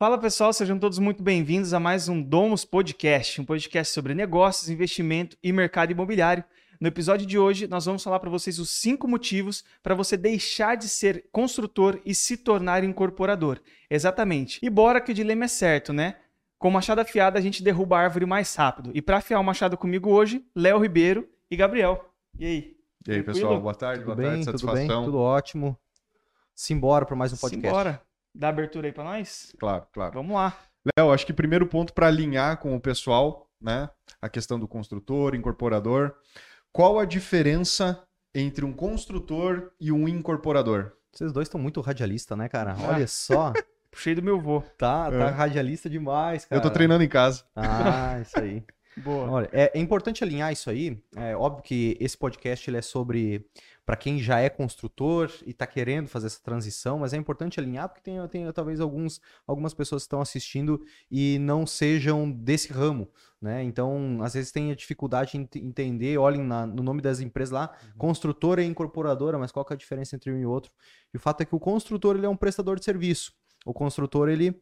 Fala pessoal, sejam todos muito bem-vindos a mais um Domus Podcast, um podcast sobre negócios, investimento e mercado imobiliário. No episódio de hoje, nós vamos falar para vocês os cinco motivos para você deixar de ser construtor e se tornar incorporador. Exatamente. E bora que o dilema é certo, né? Com machado afiado, a gente derruba a árvore mais rápido. E para afiar o machado comigo hoje, Léo Ribeiro e Gabriel. E aí? E aí, Tranquilo? pessoal, boa tarde, Tudo boa bem, tarde, tudo satisfação. bem, tudo ótimo. Simbora para mais um podcast. Bora. Dá abertura aí para nós? Claro, claro. Vamos lá. Léo, acho que primeiro ponto para alinhar com o pessoal, né? A questão do construtor, incorporador. Qual a diferença entre um construtor e um incorporador? Vocês dois estão muito radialista, né, cara? Ah. Olha só. Puxei do meu vô. Tá, É. tá radialista demais, cara. Eu tô treinando em casa. Ah, isso aí. Boa. Olha, é, é importante alinhar isso aí. É óbvio que esse podcast ele é sobre para quem já é construtor e tá querendo fazer essa transição, mas é importante alinhar porque tem, tem talvez alguns, algumas pessoas que estão assistindo e não sejam desse ramo, né? Então, às vezes tem a dificuldade em ent- entender, olhem na- no nome das empresas lá, construtora e incorporadora, mas qual que é a diferença entre um e outro? E o fato é que o construtor ele é um prestador de serviço. O construtor ele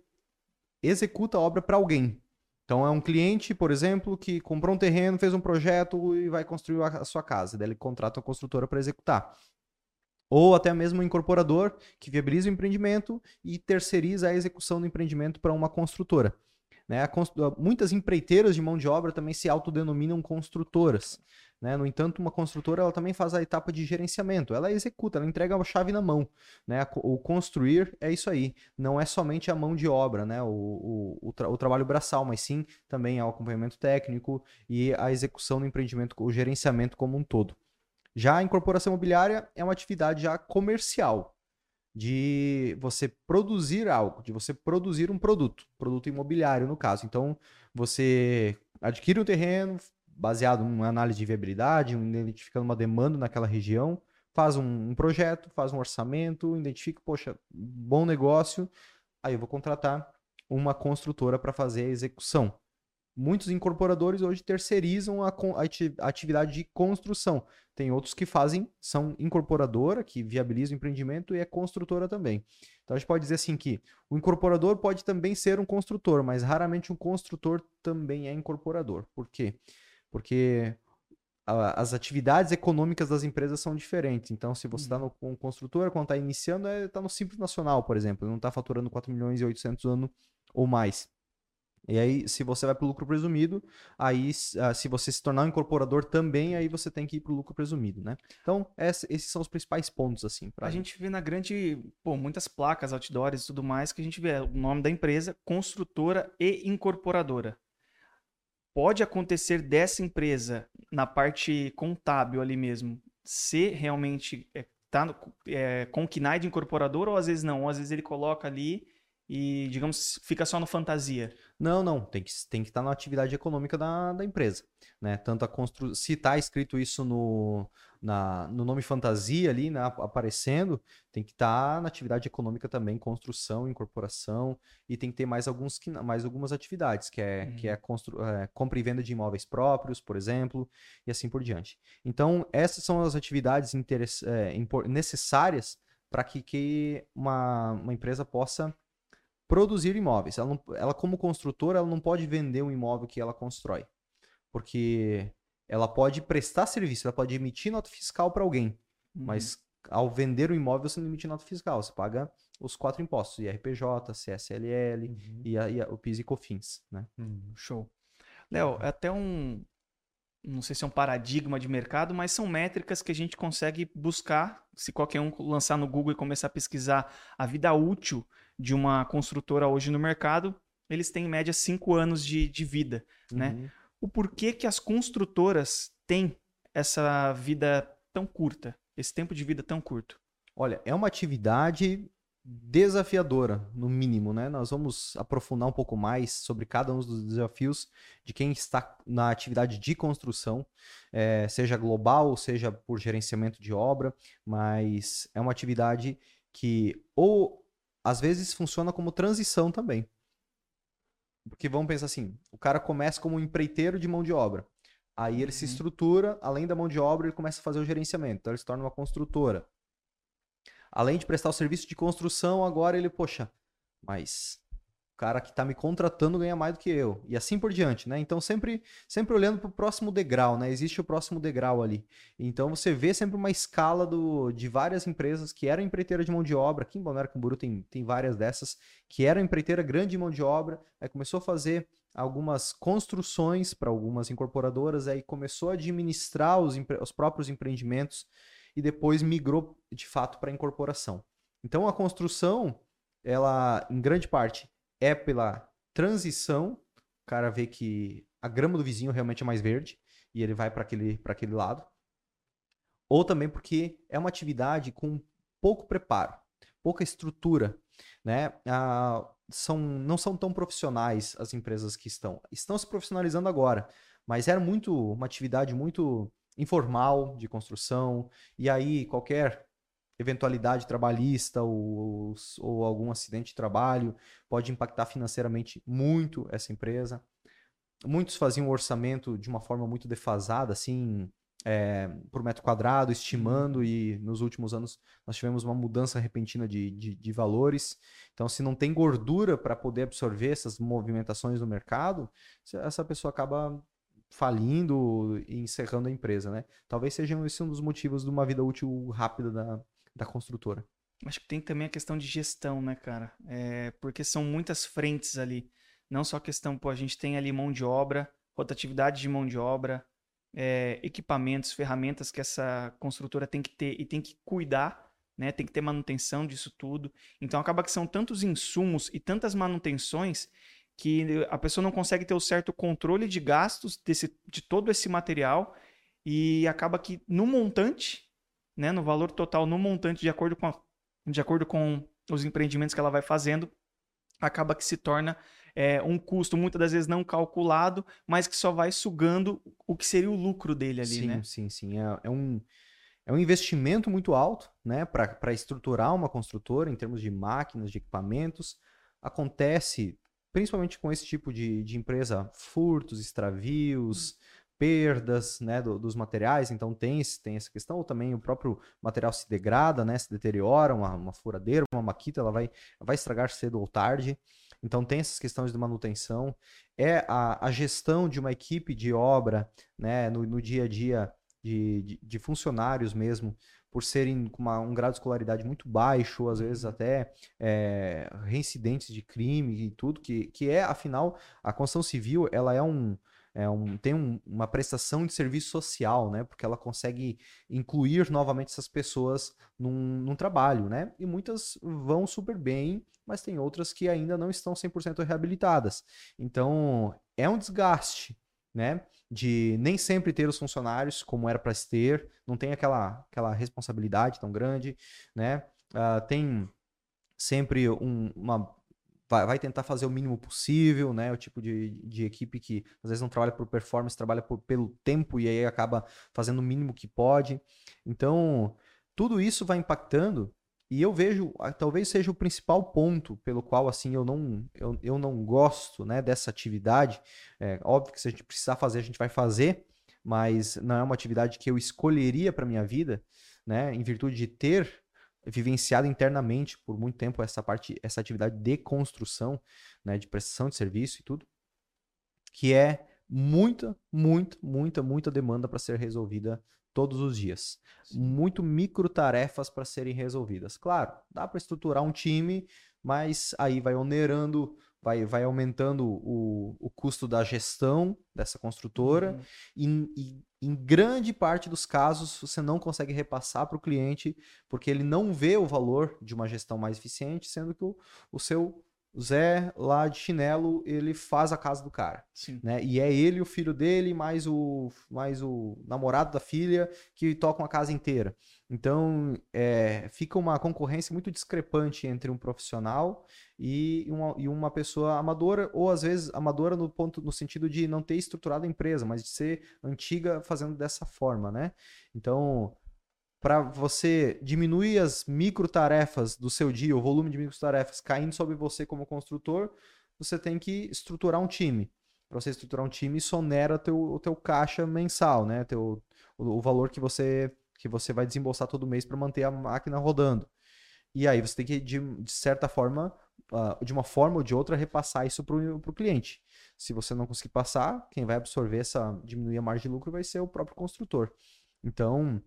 executa a obra para alguém. Então é um cliente, por exemplo, que comprou um terreno, fez um projeto e vai construir a sua casa. Daí ele contrata uma construtora para executar. Ou até mesmo um incorporador que viabiliza o empreendimento e terceiriza a execução do empreendimento para uma construtora. Né? A cons- Muitas empreiteiras de mão de obra também se autodenominam construtoras. Né? No entanto, uma construtora ela também faz a etapa de gerenciamento. Ela executa, ela entrega a chave na mão. Né? O construir é isso aí não é somente a mão de obra, né? O, o, o, tra- o trabalho braçal, mas sim também o acompanhamento técnico e a execução do empreendimento, o gerenciamento como um todo. Já a incorporação imobiliária é uma atividade já comercial, de você produzir algo, de você produzir um produto, produto imobiliário no caso. Então, você adquire um terreno baseado em uma análise de viabilidade, identificando uma demanda naquela região, faz um, um projeto, faz um orçamento, identifica, poxa, bom negócio, aí eu vou contratar uma construtora para fazer a execução. Muitos incorporadores hoje terceirizam a, a atividade de construção. Tem outros que fazem, são incorporadora, que viabiliza o empreendimento e é construtora também. Então a gente pode dizer assim que o incorporador pode também ser um construtor, mas raramente um construtor também é incorporador. Por quê? Porque a- as atividades econômicas das empresas são diferentes. Então, se você está no com construtora, quando está iniciando, está no Simples Nacional, por exemplo. Não está faturando 4 milhões e 800 ano ou mais. E aí, se você vai para o lucro presumido, aí, ah, se você se tornar um incorporador também, aí você tem que ir para o lucro presumido, né? Então, esses são os principais pontos, assim, A gente vê na grande, pô, muitas placas, outdoors e tudo mais que a gente vê o nome da empresa, construtora e incorporadora. Pode acontecer dessa empresa na parte contábil ali mesmo ser realmente é, tá no, é, com KNAI de incorporador ou às vezes não, ou às vezes ele coloca ali e digamos fica só no fantasia. Não, não, tem que tem que estar na atividade econômica da, da empresa, né? Tanto a constru... se está escrito isso no, na, no nome fantasia ali, né, ap- aparecendo, tem que estar na atividade econômica também, construção, incorporação, e tem que ter mais alguns mais algumas atividades, que é que é, constru... é, compra e venda de imóveis próprios, por exemplo, e assim por diante. Então, essas são as atividades é, necessárias para que, que uma, uma empresa possa produzir imóveis. Ela, não- ela, como construtora, ela não pode vender um imóvel que ela constrói. Porque ela pode prestar serviço, ela pode emitir nota fiscal para alguém. Mas ao vender o imóvel, você não emite nota fiscal. Você paga os quatro impostos: IRPJ, CSLL e, a- e a- o PIS e COFINS. Né? Show. Léo, é até um. Não sei se é um paradigma de mercado, mas são métricas que a gente consegue buscar. Se qualquer um lançar no Google e começar a pesquisar a vida útil de uma construtora hoje no mercado, eles têm em média cinco anos de, de vida. Né? O porquê que as construtoras têm essa vida tão curta, esse tempo de vida tão curto? Olha, é uma atividade desafiadora, no mínimo, né? Nós vamos aprofundar um pouco mais sobre cada um dos desafios de quem está na atividade de construção, eh, seja global, seja por gerenciamento de obra, mas é uma atividade que ou às vezes funciona como transição também. Porque vamos pensar assim, o cara começa como um empreiteiro de mão de obra. Aí ele se Uhum. estrutura, além da mão de obra, ele começa a fazer o gerenciamento. Então ele se torna uma construtora. Além de prestar o serviço de construção, agora ele, poxa, mas cara que está me contratando ganha mais do que eu. E assim por diante, né? Então, sempre, sempre olhando para o próximo degrau, né? Existe o próximo degrau ali. Então, você vê sempre uma escala do, de várias empresas que eram empreiteira de mão de obra. Aqui em Balneário Camboriú tem, tem várias dessas, que eram empreiteira grande de mão de obra, aí começou a fazer algumas construções para algumas incorporadoras, aí começou a administrar os, os próprios empreendimentos e depois migrou de fato para incorporação. Então, a construção, ela, em grande parte, é pela transição, o cara vê que a grama do vizinho realmente é mais verde e ele vai para aquele, aquele lado. Ou também porque é uma atividade com pouco preparo, pouca estrutura, né? Ah, são, não são tão profissionais as empresas que estão. Estão se profissionalizando agora, mas era muito uma atividade muito informal de construção, e aí qualquer eventualidade trabalhista ou, ou algum acidente de trabalho pode impactar financeiramente muito essa empresa. Muitos faziam o orçamento de uma forma muito defasada, assim, é, por metro quadrado, estimando, e nos últimos anos nós tivemos uma mudança repentina de, de, de valores. Então, se não tem gordura para poder absorver essas movimentações no mercado, essa pessoa acaba falindo e encerrando a empresa, né? Talvez seja esse um dos motivos de uma vida útil rápida da, da construtora. Acho que tem também a questão de gestão, né, cara? É, porque são muitas frentes ali. Não só a questão, pô, a gente tem ali mão de obra, rotatividade de mão de obra, é, equipamentos, ferramentas que essa construtora tem que ter e tem que cuidar, né? Tem que ter manutenção disso tudo. Então acaba que são tantos insumos e tantas manutenções que a pessoa não consegue ter o certo controle de gastos desse, de todo esse material e acaba que no montante né, no valor total, no montante, de acordo, com a, de acordo com os empreendimentos que ela vai fazendo, acaba que se torna é, um custo muitas das vezes não calculado, mas que só vai sugando o que seria o lucro dele ali, sim, né? Sim, sim, é, é, um, é um investimento muito alto, né, para estruturar uma construtora em termos de máquinas, de equipamentos. Acontece, principalmente com esse tipo de, de empresa, furtos, extravios, perdas né, do, dos materiais, então tem, tem essa questão, ou também o próprio material se degrada, né, se deteriora, uma, uma furadeira, uma maquita, ela vai, vai estragar cedo ou tarde. Então tem essas questões de manutenção. É a, a gestão de uma equipe de obra né, no, no dia a dia de, de, de funcionários mesmo, por serem com uma, um grau de escolaridade muito baixo, às vezes uhum. até é, reincidentes de crime e tudo, que, que é, afinal, a construção civil ela é um, é um, tem um, uma prestação de serviço social, né? Porque ela consegue incluir novamente essas pessoas num, num trabalho, né? E muitas vão super bem, mas tem outras que ainda não estão 100% reabilitadas. Então, é um desgaste, né? De nem sempre ter os funcionários como era para se ter, não tem aquela, aquela responsabilidade tão grande, né? Uh, tem sempre um, uma vai, vai tentar fazer o mínimo possível, né? O tipo de, de equipe que às vezes não trabalha por performance, trabalha por, pelo tempo e aí acaba fazendo o mínimo que pode. Então, tudo isso vai impactando e eu vejo, talvez seja o principal ponto pelo qual assim eu não, eu, eu não gosto né, dessa atividade. É, óbvio que se a gente precisar fazer, a gente vai fazer, mas não é uma atividade que eu escolheria para minha vida, né? Em virtude de ter vivenciado internamente por muito tempo essa parte, essa atividade de construção, né, de prestação de serviço e tudo, que é muita, muita, muita, muita demanda para ser resolvida todos os dias. Sim. Muito micro tarefas para serem resolvidas. Claro, dá para estruturar um time, mas aí vai onerando vai, vai aumentando o, o custo da gestão dessa construtora uhum. e, e, em grande parte dos casos você não consegue repassar para o cliente porque ele não vê o valor de uma gestão mais eficiente, sendo que o, o seu Zé, lá de chinelo, ele faz a casa do cara. Sim. Né? E é ele, o filho dele, mais o, mais o namorado da filha, que tocam a casa inteira. Então, é, fica uma concorrência muito discrepante entre um profissional e uma, e uma pessoa amadora, ou às vezes amadora no ponto no sentido de não ter estruturado a empresa, mas de ser antiga fazendo dessa forma, né? Então, para você diminuir as micro tarefas do seu dia, o volume de micro tarefas caindo sobre você como construtor, você tem que estruturar um time. Para você estruturar um time, isso onera teu, o teu caixa mensal, né? Teu, o, o valor que você, que você vai desembolsar todo mês para manter a máquina rodando. E aí você tem que, de, de certa forma, uh, de uma forma ou de outra, repassar isso para o cliente. Se você não conseguir passar, quem vai absorver essa, diminuir a margem de lucro vai ser o próprio construtor. Então,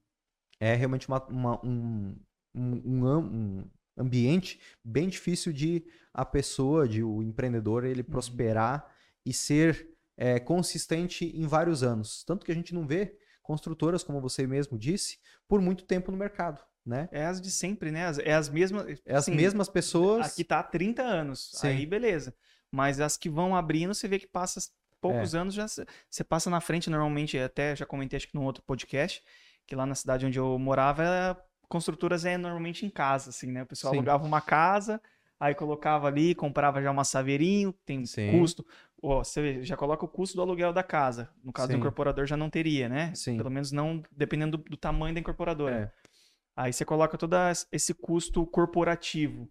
é realmente uma, uma, um, um, um, ambiente bem difícil de a pessoa, de o empreendedor, ele uhum. prosperar e ser é, consistente em vários anos. Tanto que a gente não vê construtoras, como você mesmo disse, por muito tempo no mercado. Né? É as de sempre, né? É as mesmas. É as assim, mesmas pessoas. Aqui tá há 30 anos. Sim. Aí, beleza. Mas as que vão abrindo, você vê que passa poucos é. anos, já você passa na frente, normalmente, até já comentei acho que num outro podcast, que lá na cidade onde eu morava, construtoras é normalmente em casa, assim, né? O pessoal Sim. alugava uma casa, aí colocava ali, comprava já uma saveirinho, tem Sim. custo. Ó, você já coloca o custo do aluguel da casa. No caso Sim. do incorporador já não teria, né? Sim. Pelo menos não dependendo do, do tamanho da incorporadora. É. Aí você coloca todo esse custo corporativo.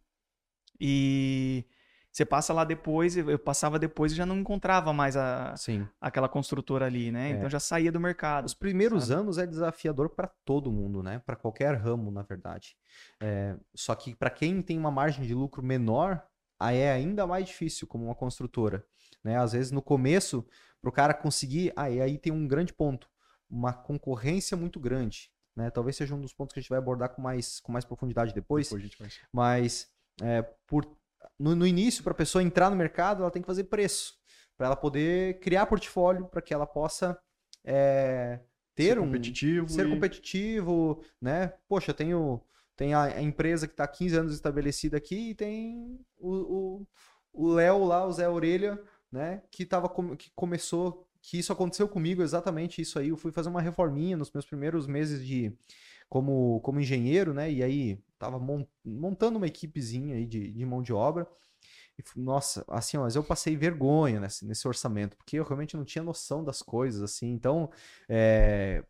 E você passa lá depois, eu passava depois e já não encontrava mais a, Sim. aquela construtora ali, né? É. Então já saía do mercado. Os primeiros sabe? anos é desafiador para todo mundo, né? Para qualquer ramo, na verdade. É, só que para quem tem uma margem de lucro menor, aí é ainda mais difícil como uma construtora. Né? Às vezes no começo, para o cara conseguir, aí, aí tem um grande ponto, uma concorrência muito grande. Né? Talvez seja um dos pontos que a gente vai abordar com mais, com mais profundidade depois. depois Mas é, por no, no início, para a pessoa entrar no mercado, ela tem que fazer preço. Para ela poder criar portfólio, para que ela possa é, ter ser um. Competitivo ser e... competitivo, né? Poxa, tenho. Tem a, empresa que está 15 anos estabelecida aqui e tem o Léo lá, o Zé Orelha, né? Que, tava, que começou que isso aconteceu comigo, exatamente isso aí. Eu fui fazer uma reforminha nos meus primeiros meses de como, como engenheiro, né? E aí tava montando uma equipezinha aí de, de mão de obra. E, nossa, assim, mas eu passei vergonha nesse, nesse orçamento, porque eu realmente não tinha noção das coisas, assim. Então, é,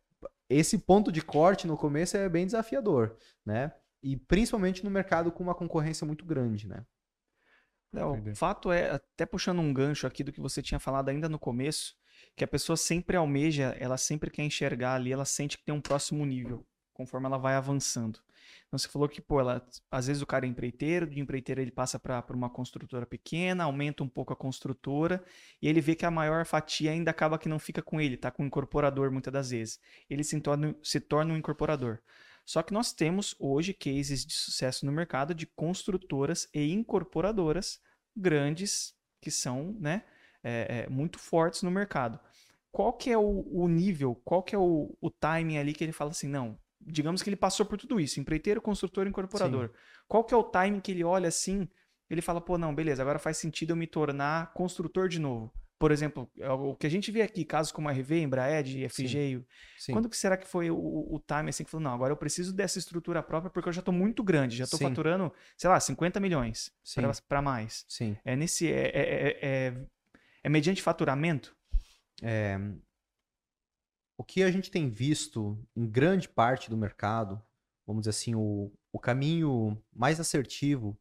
esse ponto de corte no começo é bem desafiador, né? E principalmente no mercado com uma concorrência muito grande, né? Não, o fato é, até puxando um gancho aqui do que você tinha falado ainda no começo, que a pessoa sempre almeja, ela sempre quer enxergar ali, ela sente que tem um próximo nível, conforme ela vai avançando. Então você falou que, pô, ela, às vezes o cara é empreiteiro, de empreiteiro ele passa para uma construtora pequena, aumenta um pouco a construtora, e ele vê que a maior fatia ainda acaba que não fica com ele, tá com o incorporador muitas das vezes. Ele se torna, se torna um incorporador. Só que nós temos hoje cases de sucesso no mercado de construtoras e incorporadoras grandes que são, né, é, é, muito fortes no mercado. Qual que é o, o nível, qual que é o, o, timing ali que ele fala assim, não, digamos que ele passou por tudo isso, empreiteiro, construtor, incorporador. Sim. Qual que é o timing que ele olha assim, ele fala, pô, não, beleza, agora faz sentido eu me tornar construtor de novo. Por exemplo, é o que a gente vê aqui, casos como a RV, Embraed, FG. Sim. quando que será que foi o, o time assim que falou, não, agora eu preciso dessa estrutura própria porque eu já estou muito grande, já estou faturando, sei lá, 50 milhões para mais. Sim. É nesse é, é, é, é mediante faturamento? É, o que a gente tem visto em grande parte do mercado, vamos dizer assim, o, o caminho mais assertivo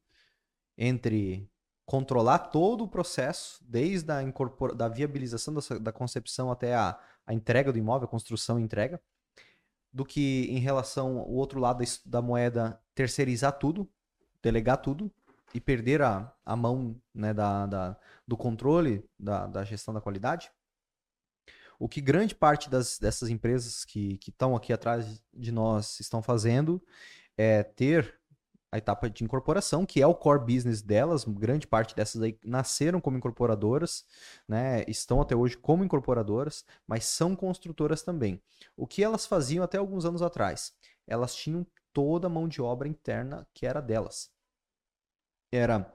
entre controlar todo o processo, desde a incorpora, da viabilização da, da concepção até a, a, entrega do imóvel, a construção e entrega, do que em relação ao outro lado da, da moeda, terceirizar tudo, delegar tudo e perder a, a mão né, da, da, do controle da, da gestão da qualidade. O que grande parte das, dessas empresas que estão aqui atrás de nós estão fazendo é ter a etapa de incorporação, que é o core business delas. Grande parte dessas aí nasceram como incorporadoras, né? Estão até hoje como incorporadoras, mas são construtoras também. O que elas faziam até alguns anos atrás? Elas tinham toda a mão de obra interna que era delas. Era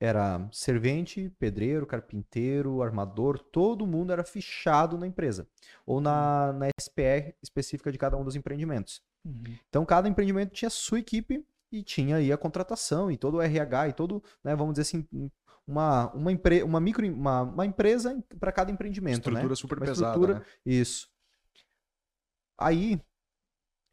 era servente, pedreiro, carpinteiro, armador, todo mundo era fichado na empresa ou na, na SPR específica de cada um dos empreendimentos. Uhum. Então, cada empreendimento tinha sua equipe e tinha aí a contratação e todo o RH e todo, né, vamos dizer assim, uma, uma, empre uma, micro, uma, uma empresa para cada empreendimento. Estrutura né? super uma pesada. Estrutura, né? Isso. Aí,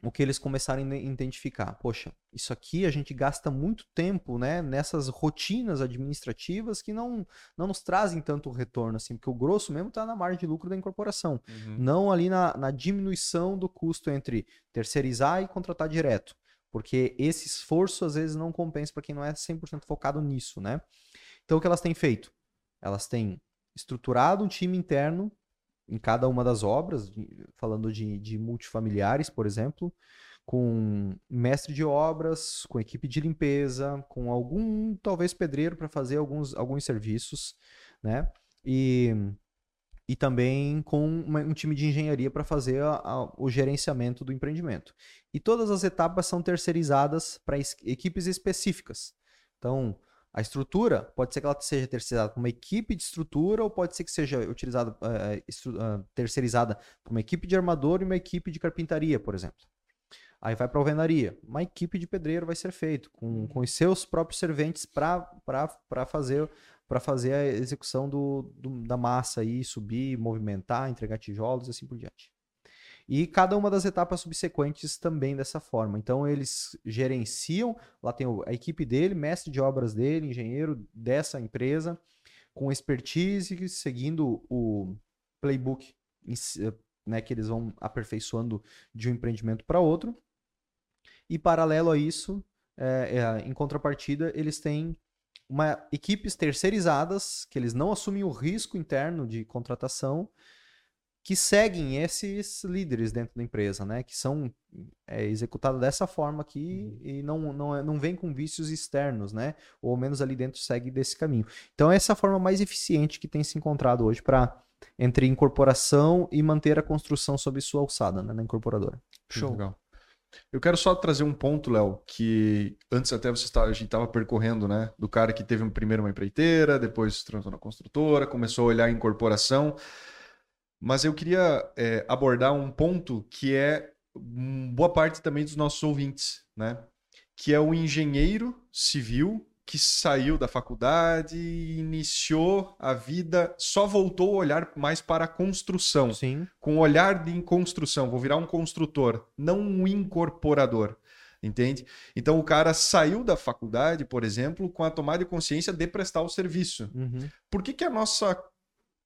o que eles começaram a identificar. Poxa, isso aqui a gente gasta muito tempo né, nessas rotinas administrativas que não, não nos trazem tanto retorno, assim, porque o grosso mesmo está na margem de lucro da incorporação, uhum. não ali na, na diminuição do custo entre terceirizar e contratar direto. Porque esse esforço às vezes não compensa para quem não é 100% focado nisso, né? Então o que elas têm feito? Elas têm estruturado um time interno em cada uma das obras, falando de, de multifamiliares, por exemplo, com mestre de obras, com equipe de limpeza, com algum, talvez, pedreiro para fazer alguns, alguns serviços, né? E, e também com uma, um time de engenharia para fazer a, a, o gerenciamento do empreendimento. E todas as etapas são terceirizadas para equipes específicas. Então, a estrutura pode ser que ela seja terceirizada por uma equipe de estrutura ou pode ser que seja utilizada, uh, uh, terceirizada por uma equipe de armador e uma equipe de carpintaria, por exemplo. Aí vai para a alvenaria. Uma equipe de pedreiro vai ser feito com, com os seus próprios serventes para fazer para fazer a execução do, do, da massa aí, subir, movimentar, entregar tijolos e assim por diante. E cada uma das etapas subsequentes também dessa forma. Então eles gerenciam, lá tem a equipe dele, mestre de obras dele, engenheiro dessa empresa, com expertise, seguindo o playbook né, que eles vão aperfeiçoando de um empreendimento para outro. E paralelo a isso, é, é, em contrapartida, eles têm uma equipes terceirizadas, que eles não assumem o risco interno de contratação, que seguem esses líderes dentro da empresa, né? Que são é, executados dessa forma aqui uhum. e não, não, não vem com vícios externos, né? Ou ao menos ali dentro segue desse caminho. Então, essa é a forma mais eficiente que tem se encontrado hoje para entre incorporação e manter a construção sob sua alçada, né? Na incorporadora. Show. Legal. Eu quero só trazer um ponto, Léo, que antes até você estava, a gente estava percorrendo, né? Do cara que teve primeiro uma empreiteira, depois se transformou na construtora, começou a olhar a incorporação. Mas eu queria é, abordar um ponto que é boa parte também dos nossos ouvintes, né? Que é o engenheiro civil que saiu da faculdade e iniciou a vida, só voltou a olhar mais para a construção. Sim. Com olhar de construção, vou virar um construtor, não um incorporador. Entende? Então o cara saiu da faculdade, por exemplo, com a tomada de consciência de prestar o serviço. Uhum. Por que, que a nossa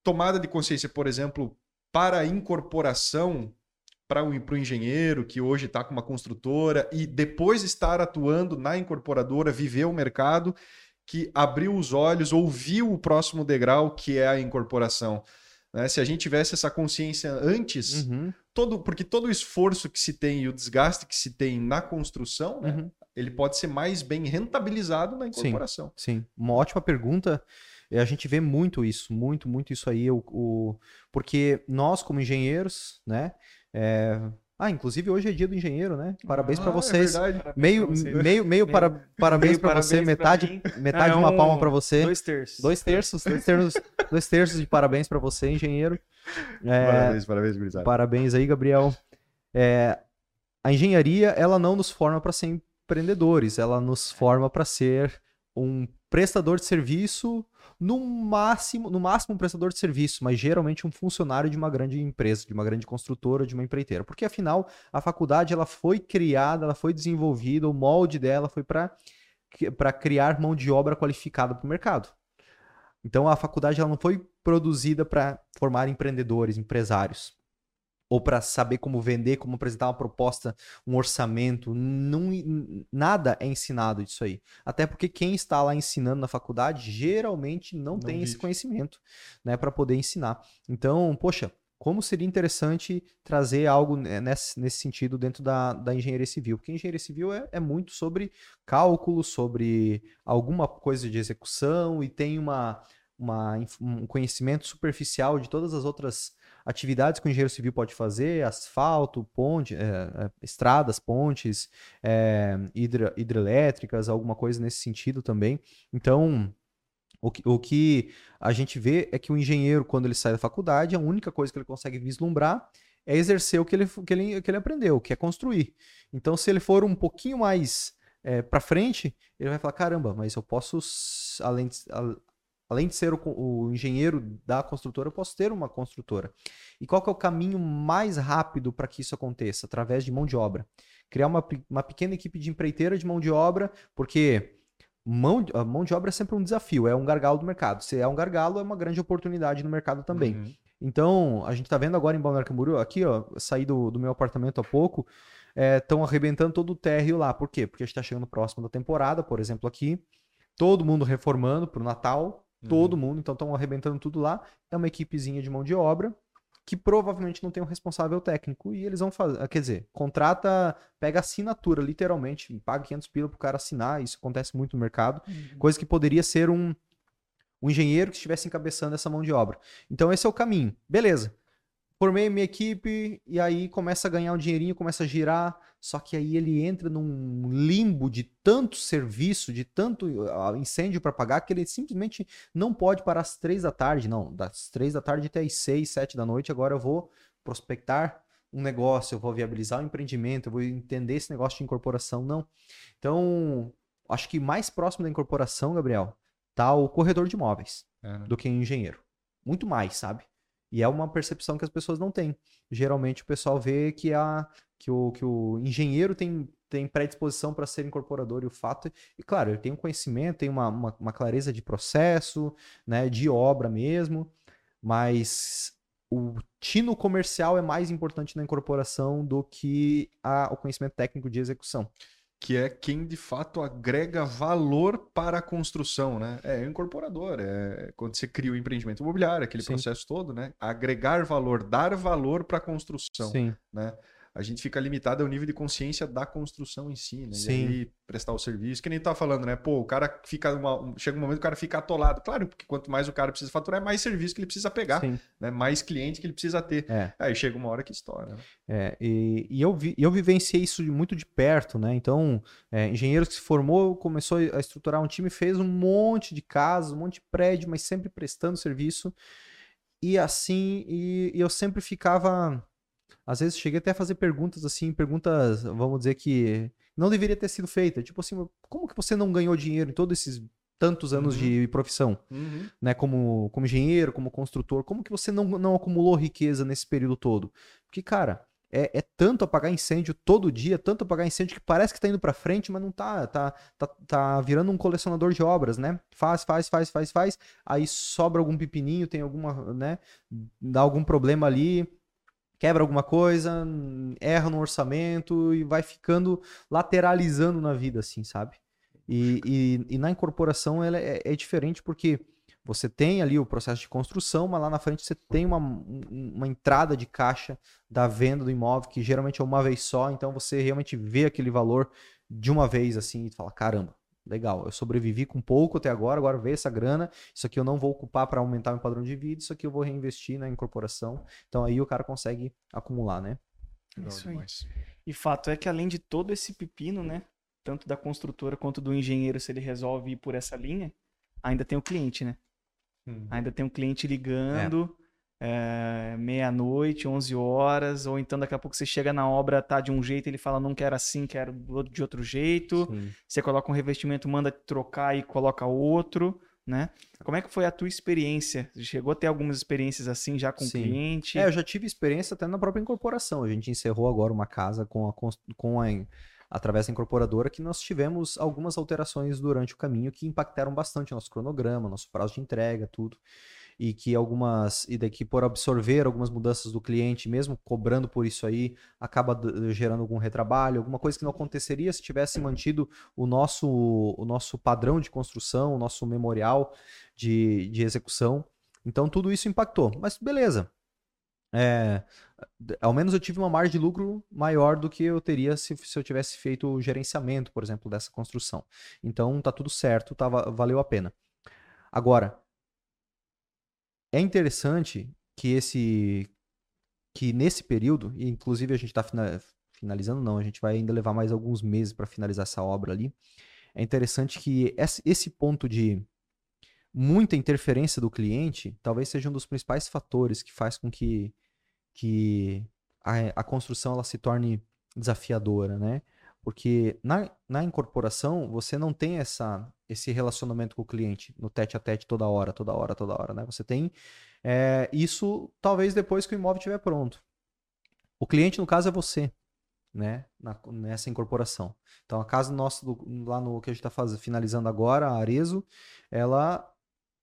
tomada de consciência, por exemplo, para a incorporação para o engenheiro que hoje está com uma construtora e depois estar atuando na incorporadora, viver o mercado, que abriu os olhos, ouviu o próximo degrau que é a incorporação. Né? Se a gente tivesse essa consciência antes, uhum. todo porque todo o esforço que se tem e o desgaste que se tem na construção, né? uhum. ele pode ser mais bem rentabilizado na incorporação. Sim, sim. uma ótima pergunta. A gente vê muito isso, muito, muito isso aí. O, o... Porque nós, como engenheiros, né? É... Ah, inclusive hoje é dia do engenheiro, né? Parabéns ah, para é vocês. É meio, meio, meio, para, parabéns para você, metade, metade é uma um, palma para você. Dois terços. Dois terços, dois terços, dois terços de parabéns para você, engenheiro. É, parabéns, parabéns, gurizada. Parabéns aí, Gabriel. É, a engenharia, ela não nos forma para ser empreendedores, ela nos forma para ser um prestador de serviço no máximo, no máximo um prestador de serviço, mas geralmente um funcionário de uma grande empresa, de uma grande construtora, de uma empreiteira. Porque afinal, a faculdade ela foi criada, ela foi desenvolvida, o molde dela foi para para criar mão de obra qualificada para o mercado. Então a faculdade ela não foi produzida para formar empreendedores, empresários ou para saber como vender, como apresentar uma proposta, um orçamento. Não, nada é ensinado disso aí. Até porque quem está lá ensinando na faculdade geralmente não, não tem vive. esse conhecimento né, para poder ensinar. Então, poxa, como seria interessante trazer algo nesse, nesse sentido dentro da, da engenharia civil? Porque engenharia civil é, é muito sobre cálculo, sobre alguma coisa de execução e tem uma, uma, um conhecimento superficial de todas as outras atividades que o engenheiro civil pode fazer, asfalto, ponte, é, é, estradas, pontes, é, hidrelétricas, alguma coisa nesse sentido também. Então, o que, o que a gente vê é que o engenheiro, quando ele sai da faculdade, a única coisa que ele consegue vislumbrar é exercer o que ele, que ele, que ele aprendeu, que é construir. Então, se ele for um pouquinho mais é, para frente, ele vai falar: caramba, mas eu posso, além além de ser o, o, engenheiro da construtora, eu posso ter uma construtora. E qual que é o caminho mais rápido para que isso aconteça? Através de mão de obra. Criar uma, uma pequena equipe de empreiteira de mão de obra, porque mão, a mão de obra é sempre um desafio, é um gargalo do mercado. Se é um gargalo, é uma grande oportunidade no mercado também. Uhum. Então, a gente está vendo agora em Balneário Camboriú, aqui, ó, saí do, do meu apartamento há pouco, estão arrebentando todo o térreo lá. Por quê? Porque a gente está chegando próximo da temporada, por exemplo, aqui. Todo mundo reformando para o Natal. Todo mundo, então estão arrebentando tudo lá. É uma equipezinha de mão de obra que provavelmente não tem um responsável técnico e eles vão fazer, quer dizer, contrata, pega assinatura, literalmente, paga 500 pila pro cara assinar, isso acontece muito no mercado, coisa que poderia ser um, um engenheiro que estivesse encabeçando essa mão de obra. Então esse é o caminho. Beleza. Formei minha equipe e aí começa a ganhar um dinheirinho, começa a girar, só que aí ele entra num limbo de tanto serviço, de tanto uh, incêndio para pagar, que ele simplesmente não pode parar às três da tarde, não, das três da tarde até às seis, sete da noite, agora eu vou prospectar um negócio, eu vou viabilizar um empreendimento, eu vou entender esse negócio de incorporação, não. Então, acho que mais próximo da incorporação, Gabriel, tá o corredor de imóveis É, né? do que o engenheiro. Muito mais, sabe? E é uma percepção que as pessoas não têm. Geralmente o pessoal vê que, a, que, o, que o engenheiro tem, tem predisposição para ser incorporador, e o fato. E claro, ele tem um conhecimento, tem uma, uma, uma clareza de processo, né, de obra mesmo, mas o tino comercial é mais importante na incorporação do que a, o conhecimento técnico de execução. Que é quem de fato agrega valor para a construção, né? É o incorporador, é quando você cria o empreendimento imobiliário, aquele Sim. processo todo, né? Agregar valor, dar valor para a construção, Sim. né? A gente fica limitado ao nível de consciência da construção em si, né? Sim. E aí prestar o serviço, que nem tá falando, né? Pô, o cara fica uma, um- chega um momento que o cara fica atolado. Claro, porque quanto mais o cara precisa faturar, é mais serviço que ele precisa pegar, Sim. né? Mais cliente que ele precisa ter. É. Aí chega uma hora que estoura. né? É, e, e eu, vi, eu vivenciei isso muito de perto, né? Então, é, engenheiro que se formou, começou a estruturar um time, fez um monte de casas, um monte de prédio, mas sempre prestando serviço. E assim, e, e eu sempre ficava. Às vezes cheguei até a fazer perguntas assim, perguntas, vamos dizer que não deveria ter sido feita. Tipo assim, como que você não ganhou dinheiro em todos esses tantos anos Uhum. de profissão? né, como, como engenheiro, como construtor, como que você não, não acumulou riqueza nesse período todo? Porque, cara, é, é tanto apagar incêndio todo dia, tanto apagar incêndio que parece que tá indo pra frente, mas não tá, tá, tá, tá virando um colecionador de obras, né? Faz, faz, faz, faz, faz, aí sobra algum pepininho, tem alguma, né, dá algum problema ali, quebra alguma coisa, erra no orçamento e vai ficando lateralizando na vida, assim, sabe? E, e, e na incorporação ela é, é diferente porque você tem ali o processo de construção, mas lá na frente você tem uma, um- uma entrada de caixa da venda do imóvel, que geralmente é uma vez só, então você realmente vê aquele valor de uma vez assim e fala: caramba, legal, eu sobrevivi com pouco até agora, agora veio essa grana, isso aqui eu não vou ocupar para aumentar meu padrão de vida, isso aqui eu vou reinvestir na incorporação. Então aí o cara consegue acumular, né? Legal Isso aí. E fato é que além de todo esse pepino, né? Tanto da construtora quanto do engenheiro, se ele resolve ir por essa linha, ainda tem o cliente, né? Ainda tem um cliente ligando é, meia-noite, 11 horas, ou então daqui a pouco você chega na obra, tá de um jeito, ele fala não quero assim, quero de outro jeito. Sim. Você coloca um revestimento, manda trocar e coloca outro, né? Como é que foi a tua experiência? Chegou a ter algumas experiências assim já com o Sim. cliente? É, eu já tive experiência até na própria incorporação. A gente encerrou agora uma casa com a, com a através da incorporadora que nós tivemos algumas alterações durante o caminho que impactaram bastante nosso cronograma, nosso prazo de entrega, tudo. E que algumas, e daqui por absorver algumas mudanças do cliente, mesmo cobrando por isso aí, acaba d- gerando algum retrabalho, alguma coisa que não aconteceria se tivesse mantido o nosso, o nosso padrão de construção, o nosso memorial de, de execução. Então tudo isso impactou. Mas beleza. É, ao menos eu tive uma margem de lucro maior do que eu teria se, se eu tivesse feito o gerenciamento, por exemplo, dessa construção. Então tá tudo certo, tava, valeu a pena. Agora, é interessante que esse que nesse período, e inclusive a gente está finalizando, não, a gente vai ainda levar mais alguns meses para finalizar essa obra ali. É interessante que esse esse ponto de muita interferência do cliente talvez seja um dos principais fatores que faz com que, que a, a construção ela se torne desafiadora, né? Porque na, na incorporação você não tem essa, esse relacionamento com o cliente no tete a tete toda hora, toda hora, toda hora, né? Você tem é, isso talvez depois que o imóvel estiver pronto. O cliente, no caso, é você, né? Na- nessa incorporação. Então, a casa nossa, do- lá no que a gente está finalizando agora, a Arezo, ela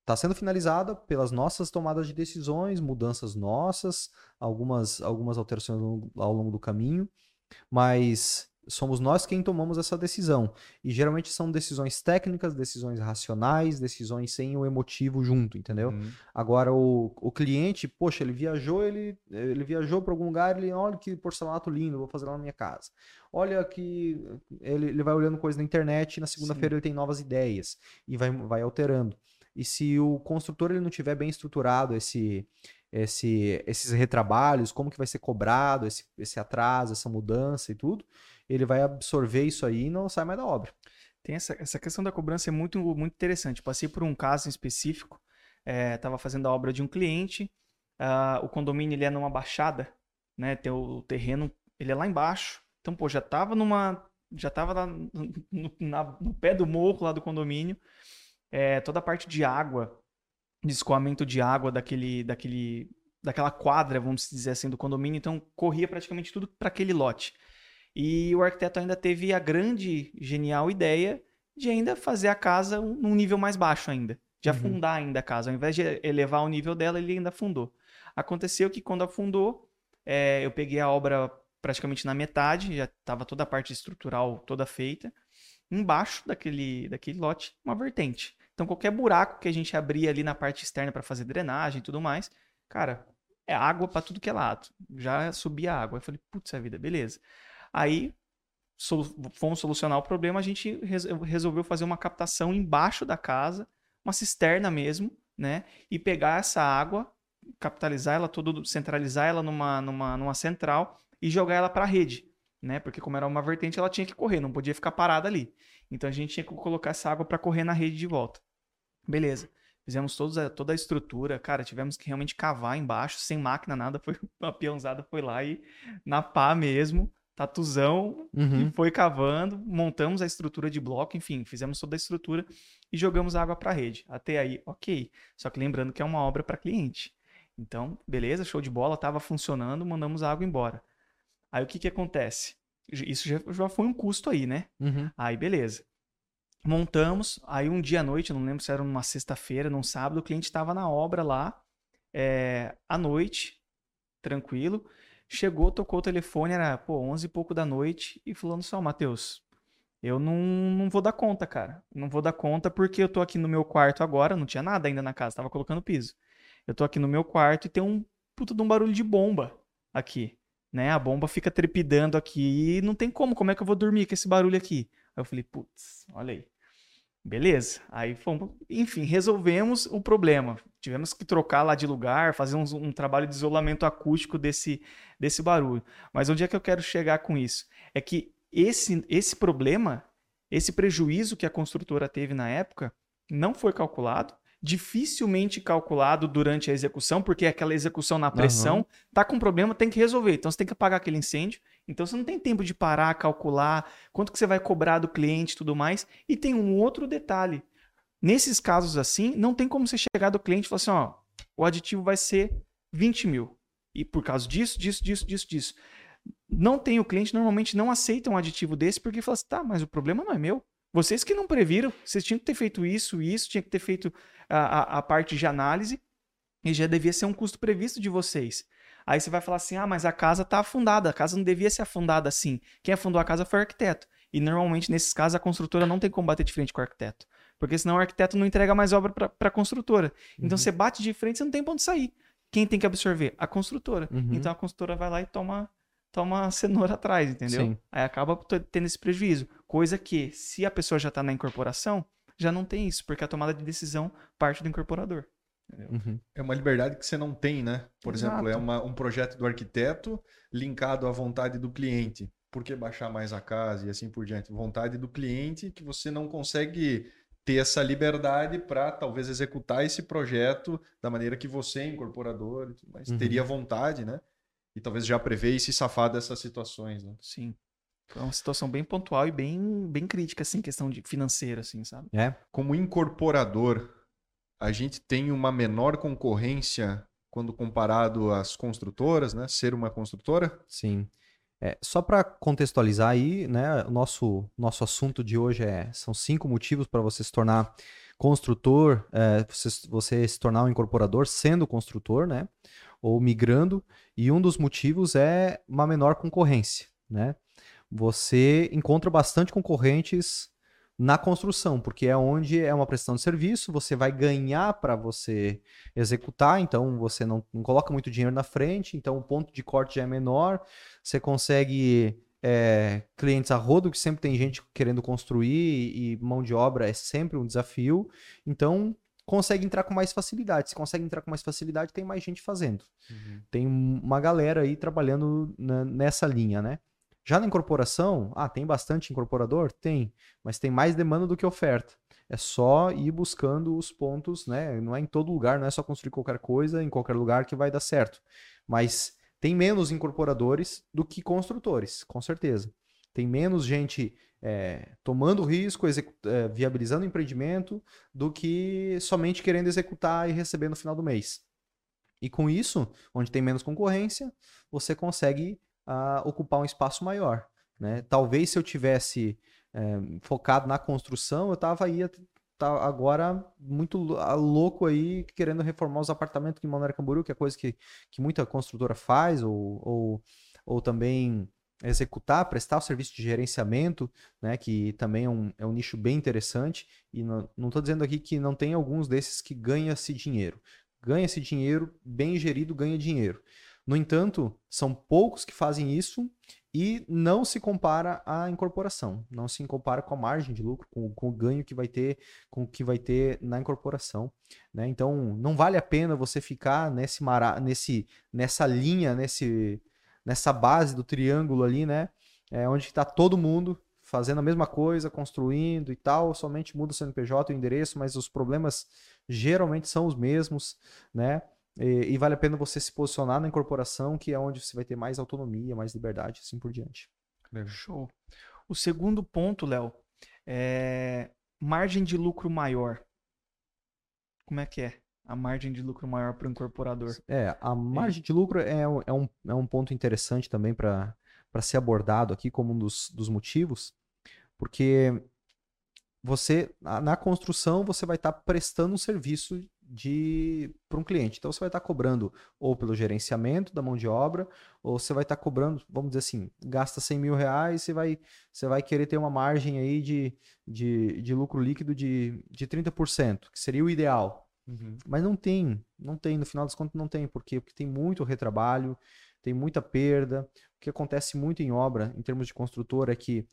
está sendo finalizada pelas nossas tomadas de decisões, mudanças nossas, algumas, algumas alterações ao longo, ao longo do caminho. mas somos nós quem tomamos essa decisão. E geralmente são decisões técnicas, decisões racionais, decisões sem o emotivo junto, entendeu? Uhum. Agora o, o cliente, poxa, ele viajou, ele, ele viajou para algum lugar, ele olha que porcelanato lindo, vou fazer lá na minha casa. Olha que ele, ele vai olhando coisa na internet e na segunda-feira ele tem novas ideias e vai, vai alterando. E se o construtor ele não tiver bem estruturado esse, esse, esses retrabalhos, como que vai ser cobrado esse, esse atraso, essa mudança e tudo, ele vai absorver isso aí e não sai mais da obra. Tem essa, essa questão da cobrança é muito, muito interessante. Passei por um caso em específico, estava é, fazendo a obra de um cliente, uh, o condomínio ele é numa baixada, né? Tem o, o terreno, ele é lá embaixo. Então, pô, já estava numa, já estava lá no, na, no, pé do morro lá do condomínio. É, toda a parte de água, de escoamento de água daquele, daquele, daquela quadra, vamos dizer assim, do condomínio. Então, corria praticamente tudo para aquele lote. E o arquiteto ainda teve a grande, genial ideia de ainda fazer a casa num nível mais baixo ainda. De uhum. afundar ainda a casa. Ao invés de elevar o nível dela, ele ainda afundou. Aconteceu que quando afundou, é, eu peguei a obra praticamente na metade, já estava toda a parte estrutural toda feita. Embaixo daquele, daquele lote, uma vertente. Então, qualquer buraco que a gente abria ali na parte externa para fazer drenagem e tudo mais, cara, é água para tudo que é lado. Já subia água. Eu falei, putz, a vida, beleza. Aí fomos solucionar o problema, a gente resolveu fazer uma captação embaixo da casa, uma cisterna mesmo, né? E pegar essa água, capitalizar ela toda, centralizar ela numa, numa, numa central e jogar ela para a rede, né? Porque como era uma vertente, ela tinha que correr, não podia ficar parada ali. Então a gente tinha que colocar essa água para correr na rede de volta. Beleza. Fizemos todos a, toda a estrutura, cara, tivemos que realmente cavar embaixo, sem máquina, nada, foi a peãozada foi lá e na pá mesmo, tatuzão uhum. e foi cavando, montamos a estrutura de bloco, enfim, fizemos toda a estrutura e jogamos água para a rede. Até aí, ok. Só que lembrando que é uma obra para cliente. Então, beleza, show de bola, estava funcionando, mandamos a água embora. Aí o que que acontece? Isso já, já foi um custo aí, né? Uhum. Aí, beleza. Montamos, aí um dia à noite, não lembro se era numa sexta-feira, num sábado, o cliente estava na obra lá, é, à noite, tranquilo. Chegou, tocou o telefone, era, pô, 11 e pouco da noite, e falando só, Matheus, eu não, não vou dar conta, cara. Não vou dar conta porque eu tô aqui no meu quarto agora, não tinha nada ainda na casa, tava colocando piso. Eu tô aqui no meu quarto e tem um puta de um barulho de bomba aqui, né? A bomba fica trepidando aqui e não tem como, como é que eu vou dormir com esse barulho aqui? Aí eu falei, putz, olha aí. Beleza. Aí fomos, enfim, resolvemos o problema. Tivemos que trocar lá de lugar, fazer um, um, trabalho de isolamento acústico desse, desse barulho. Mas onde é que eu quero chegar com isso? É que esse, esse problema, esse prejuízo que a construtora teve na época, não foi calculado dificilmente calculado durante a execução, porque aquela execução na pressão uhum. tá com problema, tem que resolver. Então você tem que apagar aquele incêndio. Então você não tem tempo de parar, calcular quanto que você vai cobrar do cliente e tudo mais. E tem um outro detalhe. Nesses casos assim, não tem como você chegar do cliente e falar assim, ó, o aditivo vai ser 20 mil. E por causa disso, disso, disso, disso, disso. Não tem o cliente, normalmente não aceita um aditivo desse porque fala assim, tá, mas o problema não é meu. Vocês que não previram, vocês tinham que ter feito isso, isso, tinha que ter feito a, a, a parte de análise e já devia ser um custo previsto de vocês. Aí você vai falar assim: ah, mas a casa está afundada, a casa não devia ser afundada assim. Quem afundou a casa foi o arquiteto. E normalmente, nesses casos, a construtora não tem como bater de frente com o arquiteto. Porque senão o arquiteto não entrega mais obra para a construtora. Então uhum. você bate de frente, você não tem ponto onde sair. Quem tem que absorver? A construtora. Uhum. Então a construtora vai lá e toma, toma a cenoura atrás, entendeu? Sim. Aí acaba tendo esse prejuízo. Coisa que, se a pessoa já está na incorporação, já não tem isso, porque a tomada de decisão parte do incorporador. Uhum. É uma liberdade que você não tem, né? Por Exato. exemplo, é uma, um projeto do arquiteto linkado à vontade do cliente. Por que baixar mais a casa e assim por diante? Vontade do cliente que você não consegue ter essa liberdade para talvez executar esse projeto da maneira que você, incorporador, mas uhum. teria vontade, né? E talvez já prevê e se safar dessas situações, né? Sim. É uma situação bem pontual e bem, bem crítica, assim, questão de financeira, assim, sabe? É. Como incorporador, a gente tem uma menor concorrência quando comparado às construtoras, né? Ser uma construtora? Sim. É, só para contextualizar aí, né? Nosso, nosso assunto de hoje é são cinco motivos para você se tornar construtor, é, você, você se tornar um incorporador sendo construtor, né? Ou migrando. E um dos motivos é uma menor concorrência. né? Você encontra bastante concorrentes na construção, porque é onde é uma prestação de serviço, você vai ganhar para você executar, então você não, não, coloca muito dinheiro na frente, então o ponto de corte já é menor, você consegue é, clientes a rodo, que sempre tem gente querendo construir e mão de obra é sempre um desafio, então consegue entrar com mais facilidade. Se consegue entrar com mais facilidade, tem mais gente fazendo. Uhum. Tem uma galera aí trabalhando na, nessa linha, né? Já na incorporação, ah, tem bastante incorporador? Tem, mas tem mais demanda do que oferta. É só ir buscando os pontos, né? Não é em todo lugar, não é só construir qualquer coisa em qualquer lugar que vai dar certo. Mas tem menos incorporadores do que construtores, com certeza. Tem menos gente é, tomando risco, é, viabilizando empreendimento, do que somente querendo executar e receber no final do mês. E com isso, onde tem menos concorrência, você consegue a ocupar um espaço maior. Né? Talvez se eu tivesse é, focado na construção, eu estava aí tá agora muito louco aí querendo reformar os apartamentos em Balneário Camboriú, que é coisa que, que muita construtora faz, ou, ou, ou também executar, prestar o serviço de gerenciamento, né, que também é um, é um nicho bem interessante. E não estou dizendo aqui que não tem alguns desses que ganha-se dinheiro. Ganha-se dinheiro, bem gerido, ganha dinheiro. No entanto, são poucos que fazem isso e não se compara à incorporação, não se compara com a margem de lucro, com, com o ganho que vai ter, com o que vai ter na incorporação. Né? Então, não vale a pena você ficar nesse, mara, nesse nessa linha, nesse, nessa base do triângulo ali, né? É onde está todo mundo fazendo a mesma coisa, construindo e tal, somente muda o CNPJ, o endereço, mas os problemas geralmente são os mesmos, né? E, e, vale a pena você se posicionar na incorporação, que é onde você vai ter mais autonomia, mais liberdade, assim por diante. Show. O segundo ponto, Léo, é margem de lucro maior. Como é que é? A margem de lucro maior para o incorporador. É, a margem é. de lucro é, é, um, é um ponto interessante também para ser abordado aqui como um dos, dos motivos, porque você, na construção, você vai estar prestando um serviço de para um cliente. Então você vai estar tá cobrando ou pelo gerenciamento da mão de obra, ou você vai estar tá cobrando, vamos dizer assim, gasta 100 mil reais, você vai, você vai querer ter uma margem aí de, de, de lucro líquido de, de 30%, que seria o ideal. Uhum. Mas não tem, não tem, no final das contas não tem. Por quê? Porque tem muito retrabalho, tem muita perda. O que acontece muito em obra, em termos de construtor, é que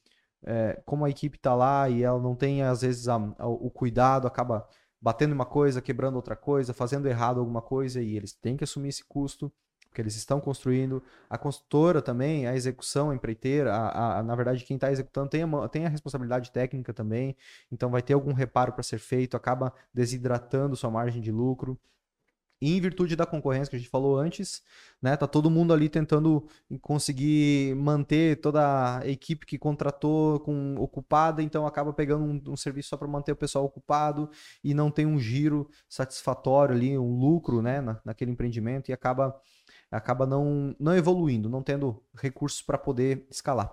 é, como a equipe está lá e ela não tem, às vezes, a, a, o cuidado, acaba batendo uma coisa, quebrando outra coisa, fazendo errado alguma coisa e eles têm que assumir esse custo porque eles estão construindo. A construtora também, a execução, a empreiteira, a, a na verdade, quem está executando tem a, tem a responsabilidade técnica também, então vai ter algum reparo para ser feito, acaba desidratando sua margem de lucro. Em virtude da concorrência que a gente falou antes, né, tá todo mundo ali tentando conseguir manter toda a equipe que contratou com ocupada, então acaba pegando um, um serviço só para manter o pessoal ocupado e não tem um giro satisfatório ali, um lucro, né, na, naquele empreendimento e acaba acaba não não evoluindo, não tendo recursos para poder escalar,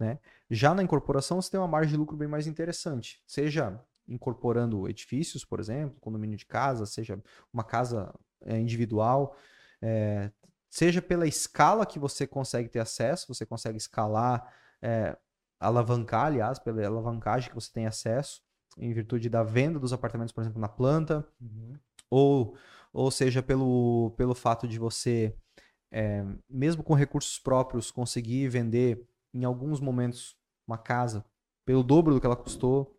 né? Já na incorporação você tem uma margem de lucro bem mais interessante, seja incorporando edifícios, por exemplo, condomínio de casa, seja uma casa é, individual, é, seja pela escala que você consegue ter acesso, você consegue escalar, é, alavancar, aliás, pela alavancagem que você tem acesso, em virtude da venda dos apartamentos, por exemplo, na planta, uhum. ou, ou seja, pelo, pelo fato de você, é, mesmo com recursos próprios, conseguir vender em alguns momentos uma casa pelo dobro do que ela custou,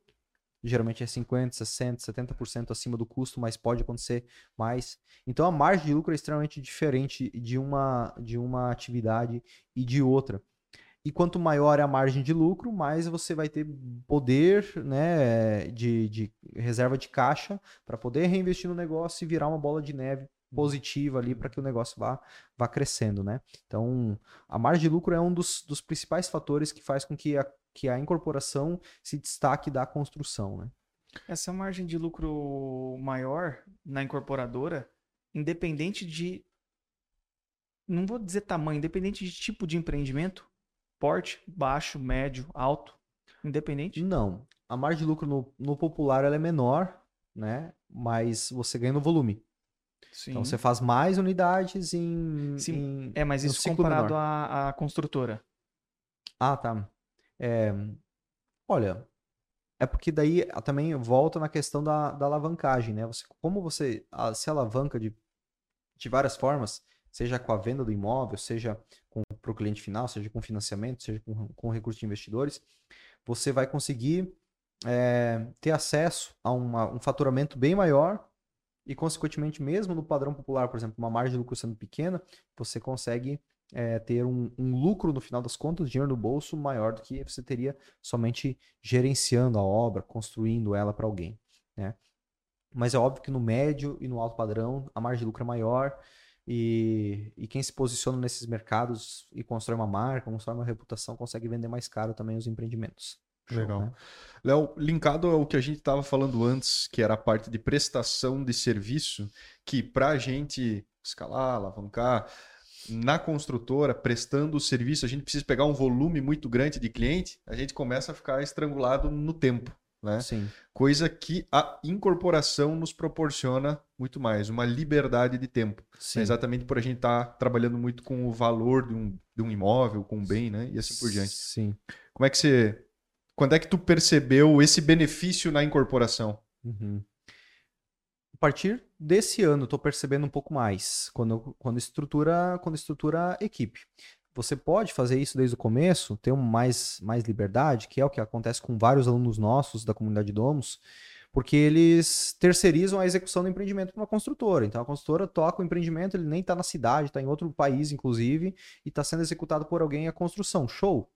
geralmente é 50%, 60%, 70% acima do custo, mas pode acontecer mais. Então a margem de lucro é extremamente diferente de uma, de uma atividade e de outra. E quanto maior é a margem de lucro, mais você vai ter poder né, de, de reserva de caixa para poder reinvestir no negócio e virar uma bola de neve positiva ali para que o negócio vá, vá crescendo, né? Então, a margem de lucro é um dos, dos principais fatores que faz com que a que a incorporação se destaque da construção, né? Essa margem de lucro maior na incorporadora, independente de não vou dizer tamanho, independente de tipo de empreendimento, porte, baixo, médio, alto, independente? Não. A margem de lucro no, no popular é menor, né? Mas você ganha no volume. Sim. Então você faz mais unidades em. Sim. Em, é, mas isso comparado à, à construtora. Ah, tá. É, olha, é porque daí ah, também volta na questão da, da alavancagem, né? Você, como você ah, se alavanca de, de várias formas, seja com a venda do imóvel, seja para o cliente final, seja com financiamento, seja com, com recursos de investidores, você vai conseguir é, ter acesso a uma, um faturamento bem maior e, consequentemente, mesmo no padrão popular, por exemplo, uma margem de lucro sendo pequena, você consegue é, ter um, um, lucro no final das contas, dinheiro no bolso maior do que você teria somente gerenciando a obra, construindo ela para alguém. Né? Mas é óbvio que no médio e no alto padrão a margem de lucro é maior e, e quem se posiciona nesses mercados e constrói uma marca, constrói uma reputação, consegue vender mais caro também os empreendimentos. Legal. Né? Léo, linkado ao que a gente estava falando antes, que era a parte de prestação de serviço, que para a gente escalar, alavancar, na construtora, prestando o serviço, a gente precisa pegar um volume muito grande de cliente, a gente começa a ficar estrangulado no tempo. Né? Sim. Coisa que a incorporação nos proporciona muito mais, uma liberdade de tempo. Sim. exatamente por a gente estar tá trabalhando muito com o valor de um, de um imóvel, com um bem, né? E assim por diante. Sim. Como é que você quando é que tu percebeu esse benefício na incorporação? Uhum. A partir desse ano, estou percebendo um pouco mais, quando, quando, estrutura, quando estrutura equipe. Você pode fazer isso desde o começo, ter mais, mais liberdade, que é o que acontece com vários alunos nossos da comunidade Domos, porque eles terceirizam a execução do empreendimento para uma construtora. Então a construtora toca o empreendimento, ele nem está na cidade, está em outro país, inclusive, e está sendo executado por alguém a construção. Show!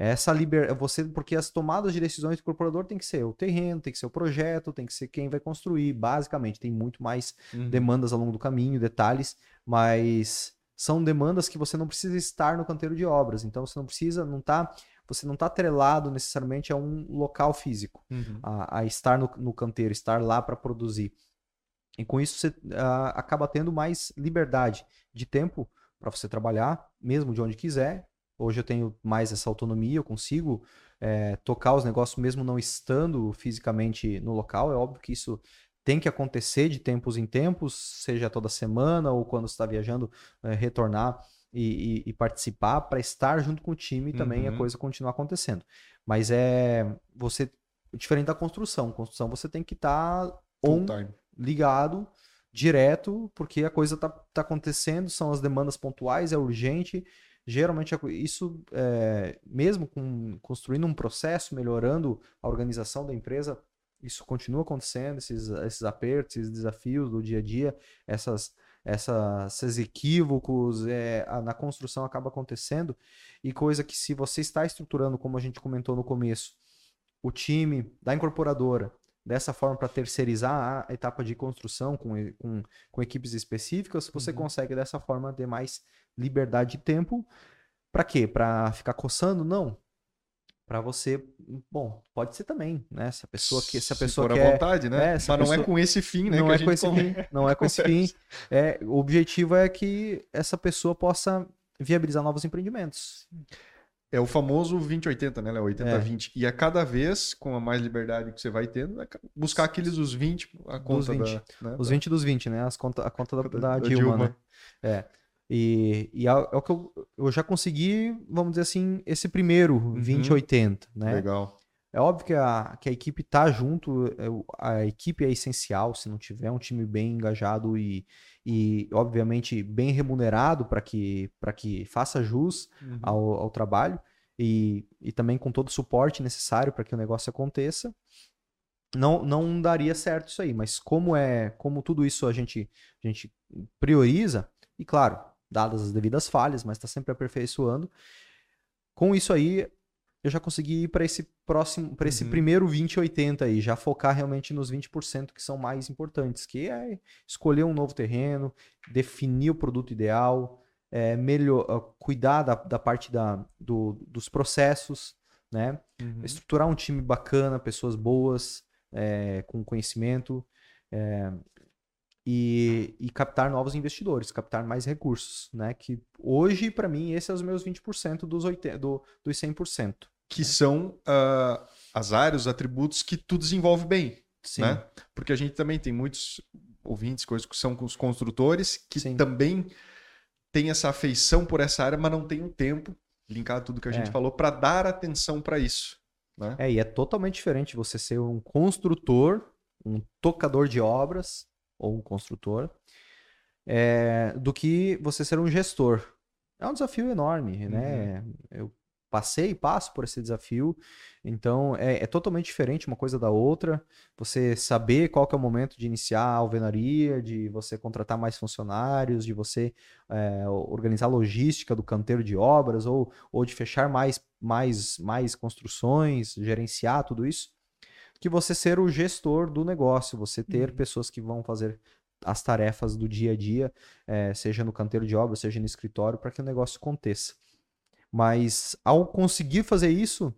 Essa liber... você porque as tomadas de decisões do incorporador tem que ser o terreno, tem que ser o projeto, tem que ser quem vai construir, basicamente, tem muito mais uhum. demandas ao longo do caminho, detalhes, mas são demandas que você não precisa estar no canteiro de obras, então você não precisa, não tá, você não está atrelado necessariamente a um local físico, uhum. a, a, estar no, no canteiro, estar lá para produzir. E com isso você acaba tendo mais liberdade de tempo para você trabalhar, mesmo de onde quiser, Hoje eu tenho mais essa autonomia, eu consigo é, tocar os negócios mesmo não estando fisicamente no local. É óbvio que isso tem que acontecer de tempos em tempos, seja toda semana ou quando está viajando, é, retornar e, e, e participar para estar junto com o time e também uhum. a coisa continuar acontecendo. Mas é você diferente da construção. Construção você tem que estar tá on, ligado direto, porque a coisa está tá acontecendo, são as demandas pontuais, é urgente Geralmente, isso, é, mesmo com, construindo um processo, melhorando a organização da empresa, isso continua acontecendo, esses, esses apertos, esses desafios do dia a dia, essas, essas, esses equívocos é, na construção acaba acontecendo, e coisa que se você está estruturando, como a gente comentou no começo, o time da incorporadora, dessa forma para terceirizar a etapa de construção com, com, com equipes específicas, você uhum. consegue dessa forma ter mais liberdade de tempo. Para quê? Para ficar coçando? Não. Para você, bom, pode ser também, né? Se a pessoa que se a pessoa se quer, à vontade, né? É, Mas não é com esse fim, né? Não é com esse fim. Não é com esse fim. É, o objetivo é que essa pessoa possa viabilizar novos empreendimentos. É o famoso 20-80, né, Léo? 80-20. É. E a cada vez, com a mais liberdade que você vai tendo, é buscar aqueles os 20, a conta 20. da... Né, os 20 dos 20, né? As conta, a conta da, da, da Dilma, Dilma, né? É. E, e é, é, o que eu, eu já consegui, vamos dizer assim, esse primeiro uhum. 20-80, né? Legal. É óbvio que a, que a equipe tá junto, é, a equipe é essencial, se não tiver um time bem engajado e, e obviamente, bem remunerado para que, que faça jus uhum. ao, ao trabalho e, e também com todo o suporte necessário para que o negócio aconteça, não, não daria certo isso aí. Mas como é, como tudo isso a gente, a gente prioriza, e claro, dadas as devidas falhas, mas está sempre aperfeiçoando. Com isso aí, eu já consegui ir para esse próximo, para esse uhum. primeiro 2080 aí, já focar realmente nos 20% que são mais importantes, que é escolher um novo terreno, definir o produto ideal, é, melhor, ah, cuidar da, da parte da, do, dos processos, né? Uhum. Estruturar um time bacana, pessoas boas, é, com conhecimento, é, e, e, captar novos investidores, captar mais recursos, né? Que hoje, para mim, esses são os meus 20% dos, 80, do, dos 100%. Que né? são uh, as áreas, os atributos que tu desenvolve bem, Sim. né? Porque a gente também tem muitos ouvintes, coisas que são com os construtores, que Sim. também têm essa afeição por essa área, mas não tem o tempo linkar tudo que a gente É. falou para dar atenção para isso. Né? É, e é totalmente diferente você ser um construtor, um tocador de obras, ou um construtor, é, do que você ser um gestor. É um desafio enorme, né? Eu passei e passo por esse desafio, então é, é totalmente diferente uma coisa da outra. Você saber qual que é o momento de iniciar a alvenaria, de você contratar mais funcionários, de você é, organizar a logística do canteiro de obras, ou, ou de fechar mais, mais, mais construções, gerenciar tudo isso, que você ser o gestor do negócio, você ter Uhum. pessoas que vão fazer as tarefas do dia a dia, eh, seja no canteiro de obra, seja no escritório, para que o negócio aconteça. Mas ao conseguir fazer isso,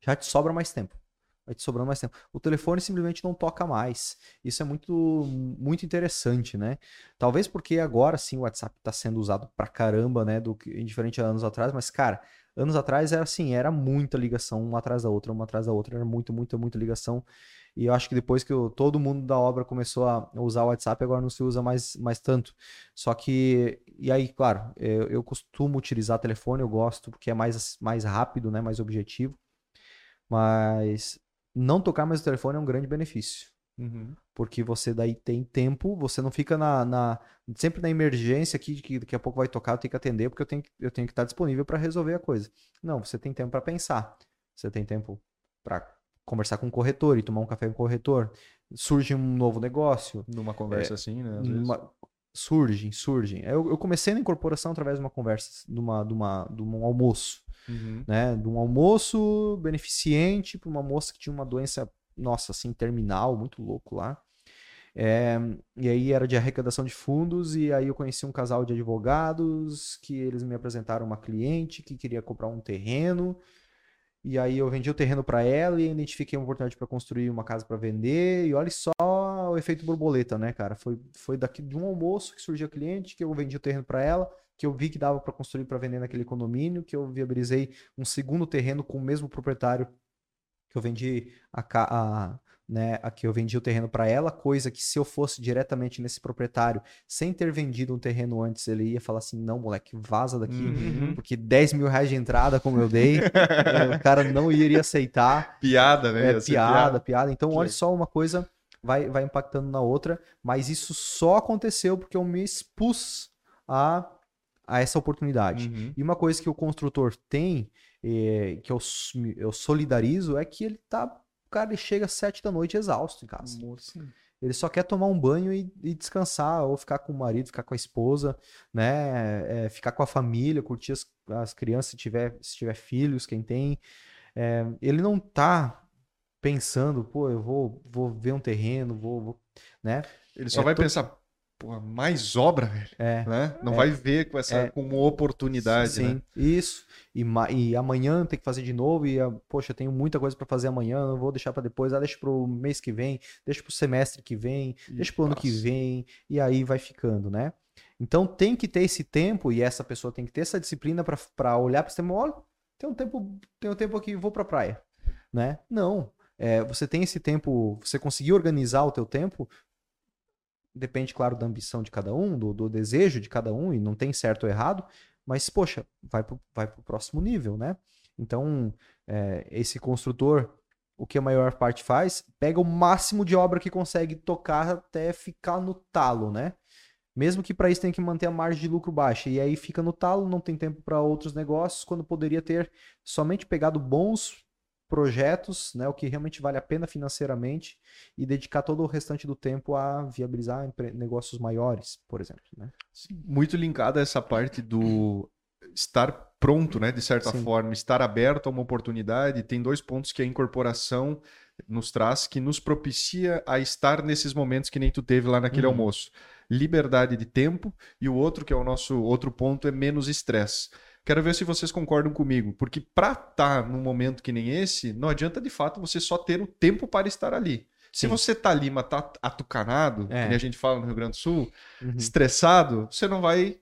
já te sobra mais tempo. Vai te sobrando mais tempo. O telefone simplesmente não toca mais. Isso é muito, muito interessante, né? Talvez porque agora sim o WhatsApp está sendo usado pra caramba, né? Do que diferente a anos atrás, mas, cara, anos atrás era assim, era muita ligação, uma atrás da outra, uma atrás da outra, era muito, muita, muita ligação. E eu acho que depois que o- todo mundo da obra começou a usar o WhatsApp, agora não se usa mais, mais tanto. Só que, e aí, claro, eu, eu costumo utilizar telefone, eu gosto, porque é mais, mais rápido, né? Mais objetivo. Mas não tocar mais o telefone é um grande benefício. Uhum. Porque você daí tem tempo, você não fica na, na- sempre na emergência aqui, de que daqui a pouco vai tocar, eu tenho que atender, porque eu tenho, que- eu tenho que estar disponível para resolver a coisa. Não, você tem tempo para pensar. Você tem tempo para conversar com o corretor e tomar um café com o corretor. Surge um novo negócio. Numa conversa assim, né? Às vezes. uma- Surgem, surgem. Eu, eu comecei na incorporação através de uma conversa, de, uma, de, uma, de um almoço Uhum. né? De um almoço beneficente para uma moça que tinha uma doença, nossa, assim, terminal, muito louco lá. É, e aí era de arrecadação de fundos, e aí eu conheci um casal de advogados que eles me apresentaram uma cliente que queria comprar um terreno. E aí eu vendi o terreno para ela e identifiquei uma oportunidade para construir uma casa para vender. E olha só o efeito borboleta, né, cara? Foi, foi daqui de um almoço que surgiu a cliente, que eu vendi o terreno para ela, que eu vi que dava para construir para vender naquele condomínio, que eu viabilizei um segundo terreno com o mesmo proprietário que eu vendi a, a, né, a que eu vendi o terreno para ela, coisa que se eu fosse diretamente nesse proprietário, sem ter vendido um terreno antes, ele ia falar assim, não, moleque, vaza daqui, Uhum. porque 10 mil reais de entrada, como eu dei, eh, o cara não iria aceitar. Piada, né? É Ia ser piada, piada. Então, Que olha legal. só, uma coisa vai, vai impactando na outra, mas isso só aconteceu porque eu me expus a, a essa oportunidade. Uhum. E uma coisa que o construtor tem, eh, que eu, eu solidarizo, é que ele tá. O cara ele chega às sete da noite exausto em casa. Ele só quer tomar um banho e, e descansar, ou ficar com o marido, ficar com a esposa, né? é, ficar com a família, curtir as, as crianças, se tiver, se tiver filhos, quem tem. É, ele não tá pensando, pô, eu vou, vou ver um terreno, vou, vou- né? Ele só É vai to- pensar, pô, mais obra, velho. É. Né? Não É. vai ver com essa É. como oportunidade, Sim, né? isso. E, e amanhã tem que fazer de novo. E, ah, poxa, eu tenho muita coisa para fazer amanhã. Não vou deixar para depois. Ah, deixa pro mês que vem, deixa pro semestre que vem, deixa pro ano que vem. E aí vai ficando, né? Então tem que ter esse tempo. E essa pessoa tem que ter essa disciplina para olhar para esse tempo. Olha, tem um tempo, tem um tempo aqui, vou pra praia, né? Não. É, você tem esse tempo. Você conseguir organizar o teu tempo. Depende, claro, da ambição de cada um, do, do desejo de cada um, e não tem certo ou errado, mas, poxa, vai pro, vai pro próximo nível, né? Então, é, esse construtor, o que a maior parte faz, pega o máximo de obra que consegue tocar até ficar no talo, né? Mesmo que para isso tem que manter a margem de lucro baixa. E aí fica no talo, não tem tempo para outros negócios, quando poderia ter somente pegado bons projetos, né, o que realmente vale a pena financeiramente, e dedicar todo o restante do tempo a viabilizar negócios maiores, por exemplo. Né? Muito linkada a essa parte do estar pronto, né? De certa Sim. forma, estar aberto a uma oportunidade. Tem dois pontos que a incorporação nos traz que nos propicia a estar nesses momentos que nem tu teve lá naquele Uhum. almoço. Liberdade de tempo e o outro, que é o nosso outro ponto, é menos estresse. Quero ver se vocês concordam comigo, porque para estar num momento que nem esse, não adianta de fato você só ter o tempo para estar ali. Se Sim. você tá ali, mas tá atucanado, É. que a gente fala no Rio Grande do Sul, Uhum. estressado, você não vai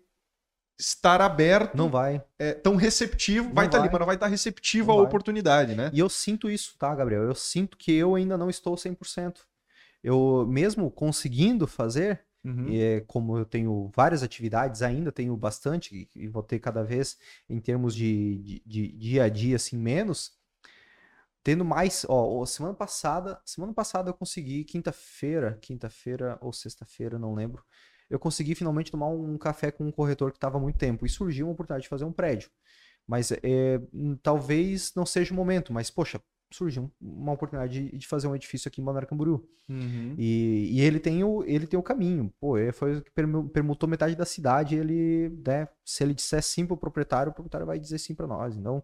estar aberto, Não vai. é, tão receptivo, Não vai estar ali, vai. mas não vai estar receptivo Não à vai. oportunidade, né? E eu sinto isso, tá, Gabriel? Eu sinto que eu ainda não estou 100%. Eu, mesmo conseguindo fazer, Uhum. E é, como eu tenho várias atividades ainda, tenho bastante, e vou ter cada vez, em termos de, de, de dia a dia, assim, menos. Tendo mais, ó, semana passada, semana passada eu consegui, quinta-feira, quinta-feira ou sexta-feira, não lembro, eu consegui finalmente tomar um café com um corretor que estava há muito tempo, e surgiu uma oportunidade de fazer um prédio. Mas é, talvez não seja o momento, mas, poxa, surgiu uma oportunidade de, de fazer um edifício aqui em Balneário Camboriú. Uhum. E, e, ele tem o ele tem o caminho. Pô, ele foi o que permutou metade da cidade. Ele, né, se ele disser sim pro proprietário, o proprietário vai dizer sim para nós. Então,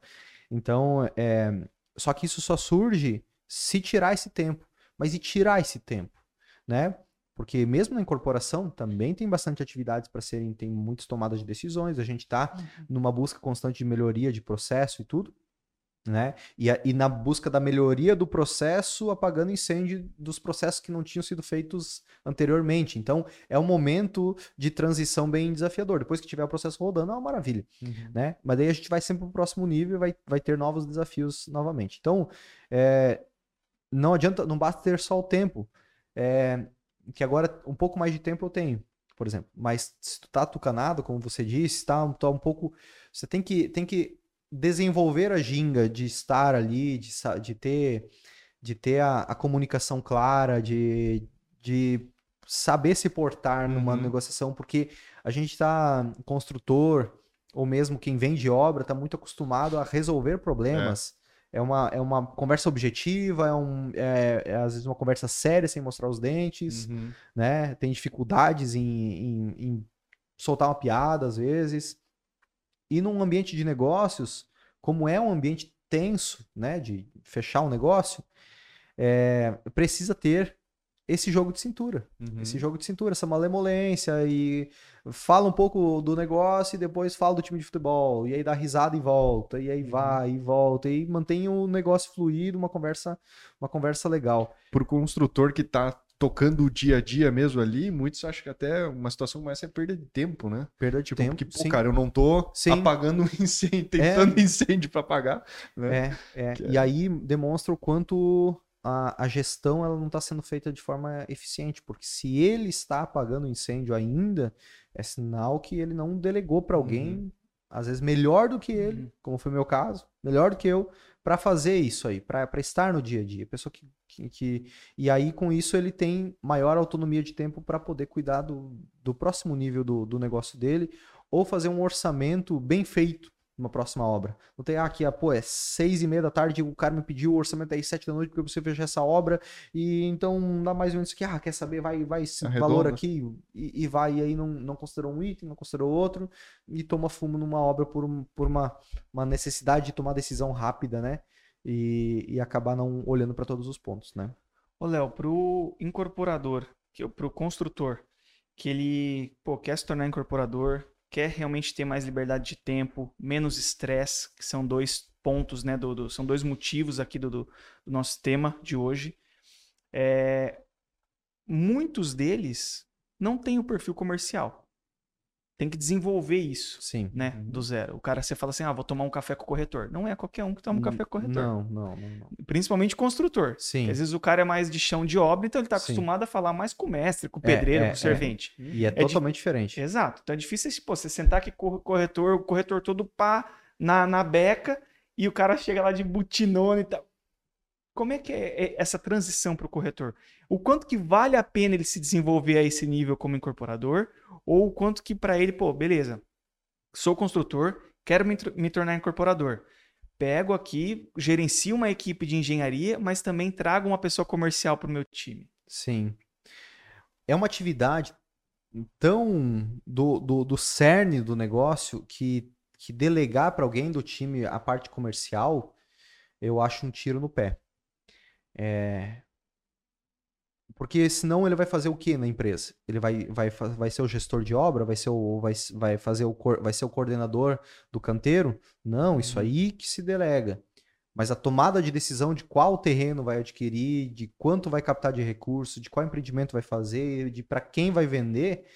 então é, só que isso só surge se tirar esse tempo. Mas e tirar esse tempo, né? Porque mesmo na incorporação também tem bastante atividades para serem, tem muitas tomadas de decisões, a gente está uhum. numa busca constante de melhoria de processo e tudo né? E, a, e, na busca da melhoria do processo, apagando incêndio dos processos que não tinham sido feitos anteriormente. Então, é um momento de transição bem desafiador. Depois que tiver o processo rodando, é uma maravilha, uhum. né? Mas daí a gente vai sempre para o próximo nível e vai, vai ter novos desafios novamente. Então, é, não adianta, não basta ter só o tempo, é, que agora um pouco mais de tempo eu tenho, por exemplo. Mas se tu tá tucanado, como você disse, tá, tá um pouco... Você tem que, tem que desenvolver a ginga de estar ali, de, de ter, de ter a, a comunicação clara, de, de saber se portar numa uhum. negociação, porque a gente está construtor ou mesmo quem vende obra está muito acostumado a resolver problemas. É. é. uma, é uma conversa objetiva, é, um, é, é, às vezes uma conversa séria sem mostrar os dentes, uhum. né? Tem dificuldades em, em, em soltar uma piada às vezes. E num ambiente de negócios, como é um ambiente tenso, né, de fechar um negócio, é, precisa ter esse jogo de cintura. Uhum. Esse jogo de cintura, essa malemolência e fala um pouco do negócio e depois fala do time de futebol e aí dá risada e volta e aí uhum. vai e volta e mantém o negócio fluido, uma conversa, uma conversa legal. Pro construtor que tá tocando o dia a dia mesmo ali, muitos acham que até uma situação como essa é perda de tempo, né? Perda de tipo, tempo. Porque, pô, sim. cara, eu não tô sim. apagando um incêndio, tentando é. incêndio para apagar. Né? É, é. E aí demonstra o quanto a, a gestão ela não está sendo feita de forma eficiente, porque se ele está apagando o incêndio ainda, é sinal que ele não delegou para alguém, uhum. Às vezes melhor do que ele, uhum. como foi o meu caso, melhor do que eu, para fazer isso aí, para estar no dia a dia. Pessoa que, que, que, E aí, com isso, ele tem maior autonomia de tempo para poder cuidar do, do próximo nível do, do negócio dele ou fazer um orçamento bem feito numa próxima obra. Não tem, ah, aqui, ah, pô, é seis e meia da tarde, o cara me pediu o orçamento aí sete da noite porque você fechar essa obra, e então dá mais ou menos que, ah, quer saber, vai, vai esse Arredonda. valor aqui, e, e, vai, e aí não, não considerou um item, não considerou outro, e toma fumo numa obra por, um, por uma, uma necessidade de tomar decisão rápida, né? E, e acabar não olhando para todos os pontos, né? Ô, Léo, pro incorporador, que, pro construtor, que ele, pô, quer se tornar incorporador, quer realmente ter mais liberdade de tempo, menos estresse, que são dois pontos, né? Do, do, são dois motivos aqui do, do, nosso tema de hoje. É, muitos deles não têm o perfil comercial tem que desenvolver isso, Sim. né, uhum. do zero. O cara, você fala assim, ah, vou tomar um café com o corretor. Não é qualquer um que toma um café com o corretor. Não, não, não. não. Principalmente construtor. Sim. Às vezes o cara é mais de chão de obra, então ele está acostumado a falar mais com o mestre, com o pedreiro, é, é, com o servente. É. E é, é totalmente di... diferente. Exato. Então é difícil pô, você sentar aqui com o corretor, o corretor todo pá na, na beca, e o cara chega lá de butinona e tal. Como é que é, é essa transição para o corretor? O quanto que vale a pena ele se desenvolver a esse nível como incorporador? Ou o quanto que para ele, pô, beleza, sou construtor, quero me, me tornar incorporador. Pego aqui, gerencio uma equipe de engenharia, mas também trago uma pessoa comercial para o meu time. Sim. É uma atividade tão do, do, do cerne do negócio que, que delegar para alguém do time a parte comercial, eu acho um tiro no pé. É... Porque senão ele vai fazer o que na empresa? Ele vai, vai, vai ser o gestor de obra? Vai ser o, vai, vai fazer o, vai ser o coordenador do canteiro? Não, isso uhum. aí que se delega. Mas a tomada de decisão de qual terreno vai adquirir, de quanto vai captar de recurso, de qual empreendimento vai fazer, de para quem vai vender,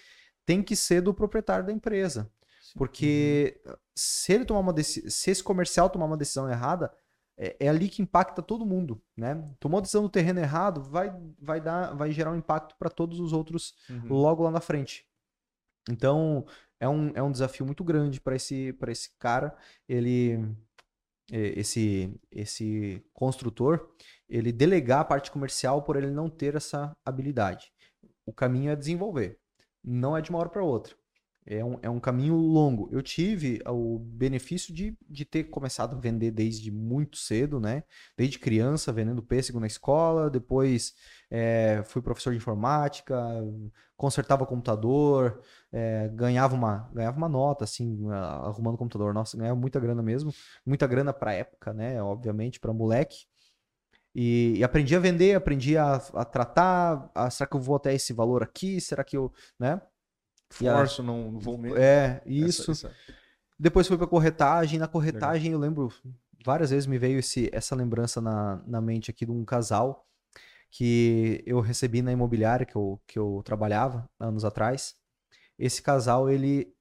tem que ser do proprietário da empresa. Porque uhum. se ele tomar uma se esse comercial tomar uma decisão errada, é, é ali que impacta todo mundo, né? Tomou decisão do terreno errado, vai, vai dar, vai gerar um impacto para todos os outros Uhum. logo lá na frente. Então, é um, é um desafio muito grande para esse, para esse cara, ele esse esse construtor, ele delegar a parte comercial por ele não ter essa habilidade. O caminho é desenvolver, não é de uma hora para outra. É um, é um caminho longo. Eu tive o benefício de, de ter começado a vender desde muito cedo, né? Desde criança, vendendo pêssego na escola. Depois eh, fui professor de informática, consertava computador, eh, ganhava, uma, ganhava uma nota, assim, a- arrumando computador. Nossa, ganhava muita grana mesmo. Muita grana pra época, né? Obviamente, pra moleque. E, e aprendi a vender, aprendi a, a tratar. a- será que eu vou até esse valor aqui? Será que eu. Né? Forço, não, vou mesmo. É, isso. Essa- essa- Depois fui pra corretagem. Na corretagem, eu lembro, várias vezes me veio esse, essa lembrança na, na mente aqui de um casal que eu recebi na imobiliária que eu, que eu trabalhava anos atrás. Esse casal, ele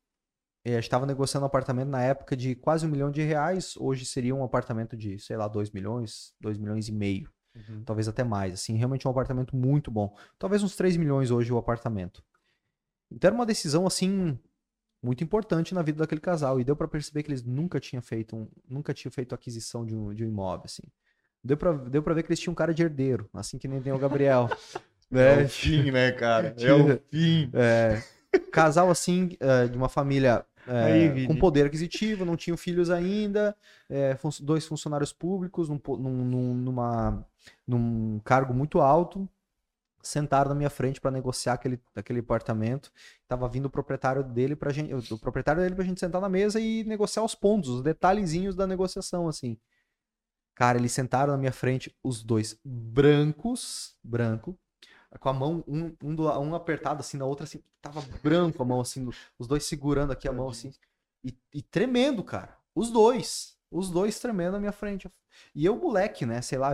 eh, estava negociando um apartamento na época de quase um milhão de reais. Hoje seria um apartamento de, sei lá, dois milhões, dois milhões e meio. Uhum. Talvez até mais. Assim, realmente é um apartamento muito bom. Talvez uns 3 milhões hoje o apartamento. Então era uma decisão, assim, muito importante na vida daquele casal. E deu pra perceber que eles nunca tinham feito, um, nunca tinham feito aquisição de um, de um imóvel, assim. Deu pra, deu pra ver que eles tinham um cara de herdeiro, assim que nem tem o Gabriel. É o fim, né, cara? É o fim. É, casal assim, é, de uma família é, Aí, com poder aquisitivo, não tinham filhos ainda, é, dois funcionários públicos num- num- numa, num cargo muito alto, sentaram na minha frente para negociar aquele, aquele apartamento. Tava vindo o proprietário dele pra gente, o proprietário dele pra gente sentar na mesa e negociar os pontos, os detalhezinhos da negociação, assim. Cara, eles sentaram na minha frente, os dois brancos, branco, com a mão, um, um, do um apertado assim, na outra assim, tava branco a mão assim, os dois segurando aqui a mão assim, e, e tremendo, cara. Os dois, os dois tremendo na minha frente. E eu, moleque, né, sei lá,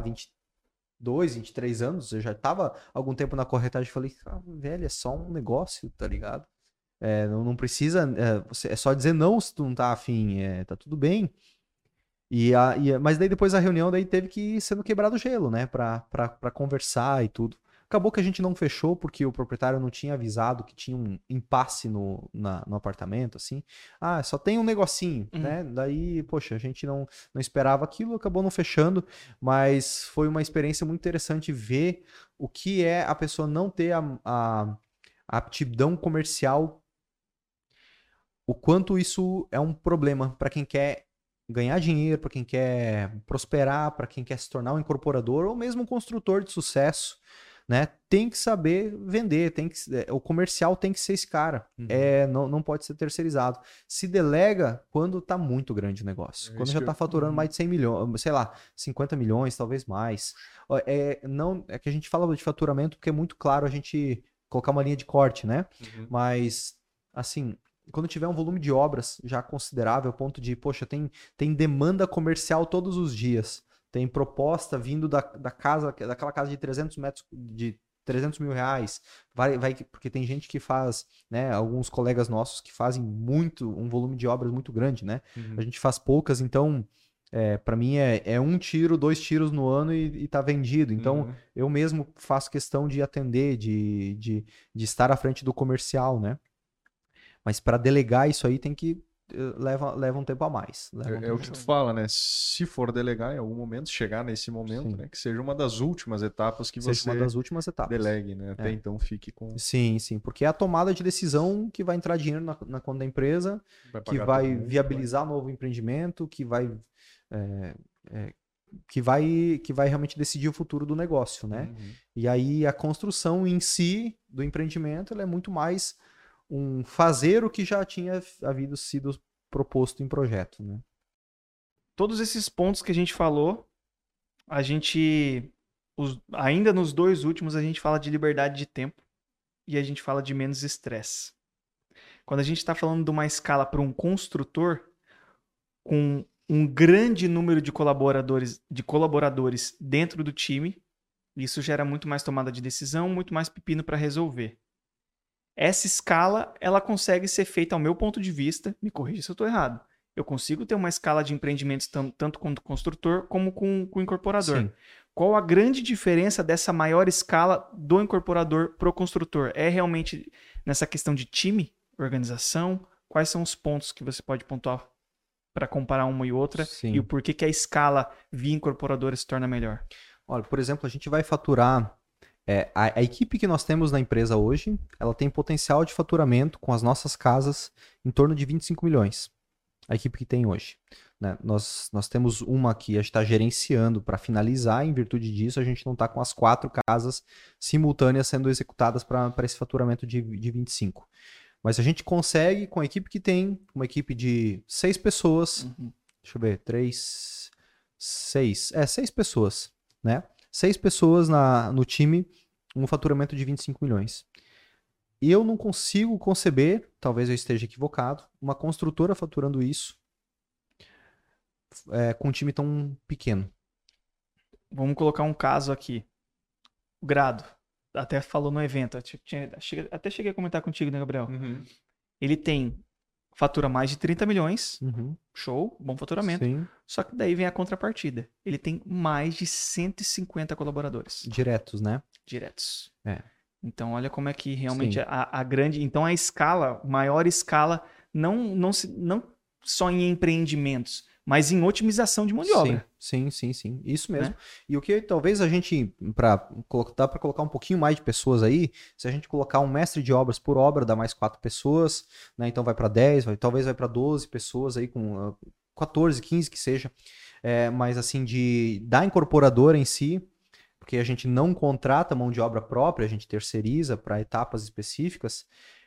22, 23 anos, eu já tava algum tempo na corretagem, falei, ah, velho, é só um negócio, tá ligado? É, não, não precisa, é, você- é só dizer não se tu não tá afim, é, tá tudo bem. E a, e a- mas daí depois da reunião daí teve que ir sendo quebrado o gelo, né, pra, pra, pra conversar e tudo. Acabou que a gente não fechou porque o proprietário não tinha avisado que tinha um impasse no, na- no apartamento, assim. Ah, só tem um negocinho, Uhum. né? Daí, poxa, a gente não, não esperava aquilo, acabou não fechando, mas foi uma experiência muito interessante ver o que é a pessoa não ter a, a, a aptidão comercial, o quanto isso é um problema para quem quer ganhar dinheiro, para quem quer prosperar, para quem quer se tornar um incorporador ou mesmo um construtor de sucesso, né? Tem que saber vender, tem que, é, o comercial tem que ser esse cara. Uhum. É, não, não pode ser terceirizado. Se delega quando tá muito grande o negócio. É quando já tá eu- faturando Uhum. mais de 100 milhões, sei lá, 50 milhões, talvez mais. É, não, é que a gente fala de faturamento porque é muito claro a gente colocar uma linha de corte, né? Uhum. Mas, assim, quando tiver um volume de obras já considerável, ao ponto de, poxa, tem, tem demanda comercial todos os dias. Tem proposta vindo da, da casa, daquela casa de 300 metros, de 300 mil reais. Vai, vai, porque tem gente que faz, né? Alguns colegas nossos que fazem muito, um volume de obras muito grande, né? Uhum. A gente faz poucas, então, é, para mim é, é um tiro, dois tiros no ano e, e tá vendido. Então, Uhum. eu mesmo faço questão de atender, de, de, de estar à frente do comercial, né? Mas para delegar isso aí tem que leva, leva um tempo a mais. um É, é o que tu fala, né? Se for delegar em algum momento, chegar nesse momento, Sim. né? Que seja uma das últimas etapas que Seja você uma das últimas etapas. delegue, né? Até É. então fique com. Sim, sim, porque é a tomada de decisão que vai entrar dinheiro na, na conta da empresa, Vai que vai mundo, viabilizar novo empreendimento, que vai, é, é, que vai que vai realmente decidir o futuro do negócio, vai- né? Uhum. E aí a construção em si do empreendimento ela é muito mais um fazer o que já tinha havido sido proposto em projeto, né? Todos esses pontos que a gente falou, a gente. os- ainda nos dois últimos, a gente fala de liberdade de tempo e a gente fala de menos estresse. Quando a gente está falando de uma escala para um construtor, com um grande número de colaboradores, de colaboradores dentro do time, isso gera muito mais tomada de decisão, muito mais pepino para resolver. Essa escala, ela consegue ser feita, ao meu ponto de vista, me corrija se eu estou errado, Eu consigo ter uma escala de empreendimentos tanto com o construtor como com, com o incorporador. Sim. Qual a grande diferença dessa maior escala do incorporador pro construtor? É realmente nessa questão de time, organização? Quais são os pontos que você pode pontuar para comparar uma e outra? Sim. E o porquê que a escala via incorporadora se torna melhor? Olha, por exemplo, a gente vai faturar. É, a, a equipe que nós temos na empresa hoje, ela tem potencial de faturamento com as nossas casas em torno de 25 milhões. A equipe que tem hoje. né? Nós, nós temos uma que a gente está gerenciando para finalizar, em virtude disso, a gente não está com as quatro casas simultâneas sendo executadas para esse faturamento de, de 25. Mas a gente consegue, com a equipe que tem, uma equipe de seis pessoas, Uhum. deixa eu ver, três, seis, é, seis pessoas, né? Seis pessoas na, no time, um faturamento de 25 milhões. E eu não consigo conceber, talvez eu esteja equivocado, uma construtora faturando isso é, com um time tão pequeno. Vamos colocar um caso aqui. O Grado. Até falou no evento. Até cheguei a comentar contigo, né, Gabriel? Ele tem fatura mais de 30 milhões. Uhum, Show, bom faturamento. sim, Só que daí vem a contrapartida. Ele tem mais de 150 colaboradores diretos, né? diretos. É. Então, olha como é que realmente a, a grande. Então, a escala, maior escala, não, não, se, não só em empreendimentos, mas em otimização de mão de obra. Sim, sim, sim. Isso mesmo. Né? E o que talvez a gente, para dá para colocar um pouquinho mais de pessoas aí, se a gente colocar um mestre de obras por obra, dá mais quatro pessoas, né? Então vai para 10, vai, talvez vai para 12 pessoas aí, com ah, 14, 15 que seja. É, mas assim, de da incorporadora em si, porque a gente não contrata mão de obra própria, a gente terceiriza para etapas específicas,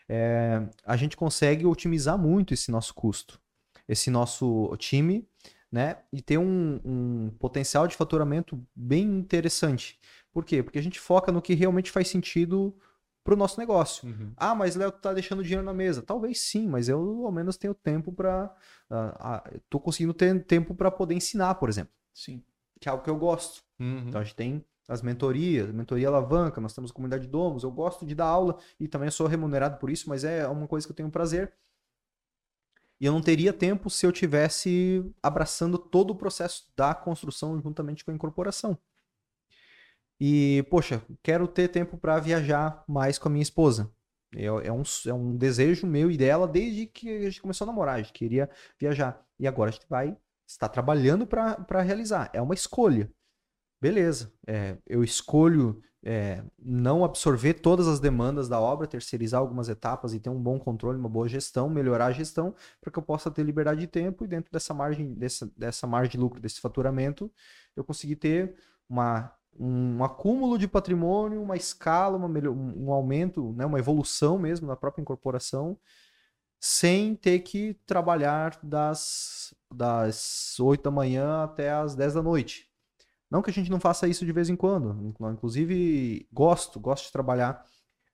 é, a gente consegue otimizar muito esse nosso custo, esse nosso time, né? E ter um, um potencial de faturamento bem interessante. Por quê? Porque a gente foca no que realmente faz sentido para o nosso negócio. Ah, mas Léo, tu tá deixando dinheiro na mesa. Talvez sim, mas eu ao menos tenho tempo para. tô conseguindo ter tempo para poder ensinar, por exemplo, Sim. que é algo que eu gosto. Então a gente tem as mentorias, mentoria alavanca, nós temos a comunidade de domos, eu gosto de dar aula e também sou remunerado por isso, mas é uma coisa que eu tenho prazer. E eu não teria tempo se eu tivesse abraçando todo o processo da construção juntamente com a incorporação. E, poxa, quero ter tempo para viajar mais com a minha esposa. É, é um, é um desejo meu e dela desde que a gente começou a namorar. A gente queria viajar. E agora a gente vai estar trabalhando para realizar. É uma escolha. Beleza. É, eu escolho é, não absorver todas as demandas da obra, terceirizar algumas etapas e ter um bom controle, uma boa gestão, melhorar a gestão, para que eu possa ter liberdade de tempo e dentro dessa margem, dessa, dessa margem de lucro, desse faturamento, eu conseguir ter uma, um acúmulo de patrimônio, uma escala, uma melhor, um aumento, né, uma evolução mesmo na própria incorporação, sem ter que trabalhar das, das 8 da manhã até as 10 da noite. Não que a gente não faça isso de vez em quando. Inclusive, gosto, gosto de trabalhar,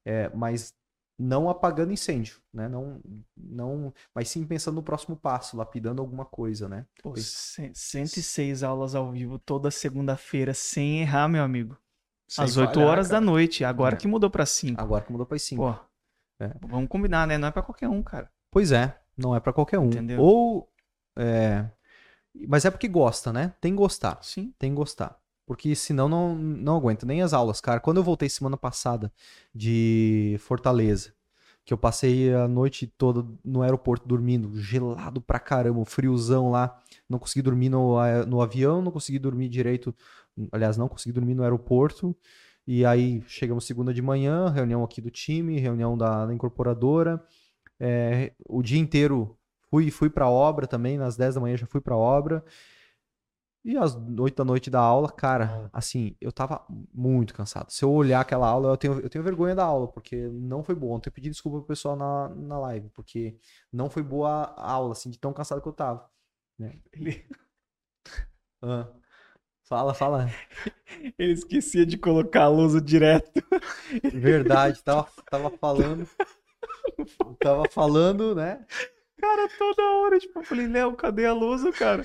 é, mas não apagando incêndio, né? Não, não, mas sim pensando no próximo passo, lapidando alguma coisa, né? Pô, 106 aulas ao vivo toda segunda-feira, sem errar, meu amigo. Sem Às 8 falhar, horas cara. da noite. Agora É. que mudou pra 5. Agora que mudou para 5. Pô, É. vamos combinar, né? Não é pra qualquer um, cara. Pois é, não é para qualquer um. Entendeu? Ou é, mas é porque gosta, né? Tem que gostar. Sim. Tem que gostar. Porque senão não, não aguenta nem as aulas, cara. Quando eu voltei semana passada de Fortaleza, que eu passei a noite toda no aeroporto dormindo, gelado pra caramba, friozão lá. Não consegui dormir no, no avião, não consegui dormir direito. Aliás, não consegui dormir no aeroporto. E aí chegamos segunda de manhã, reunião aqui do time, reunião da, da incorporadora. É, o dia inteiro fui, fui pra obra também, nas 10 da manhã já fui pra obra. E às 8 da noite da aula, cara, assim, eu tava muito cansado. Se eu olhar aquela aula, eu tenho, eu tenho vergonha da aula, porque não foi boa. Ontem eu pedi desculpa pro pessoal na, na live, porque não foi boa a aula, assim, de tão cansado que eu tava. né? Ele, Ah. Fala, fala. ele esquecia de colocar a lousa direto. Verdade, tava, tava falando. Tava falando, né? Cara, toda hora, tipo, eu falei, Léo, cadê a lousa, cara?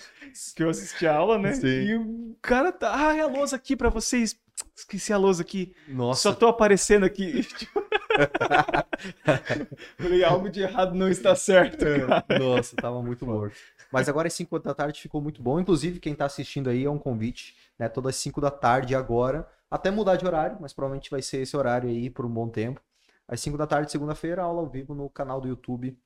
Que eu assisti a aula, né? Sim. E o cara tá, ah, é a lousa aqui pra vocês. Esqueci a lousa aqui. Nossa, Só tô aparecendo aqui. Falei, algo de errado não está certo, cara. nossa, tava muito morto. Mas agora às 5 da tarde ficou muito bom. Inclusive, quem está assistindo aí é um convite, né? Todas as 5 da tarde agora, até mudar de horário, mas provavelmente vai ser esse horário aí por um bom tempo. Às 5 da tarde, segunda-feira, aula ao vivo no canal do YouTube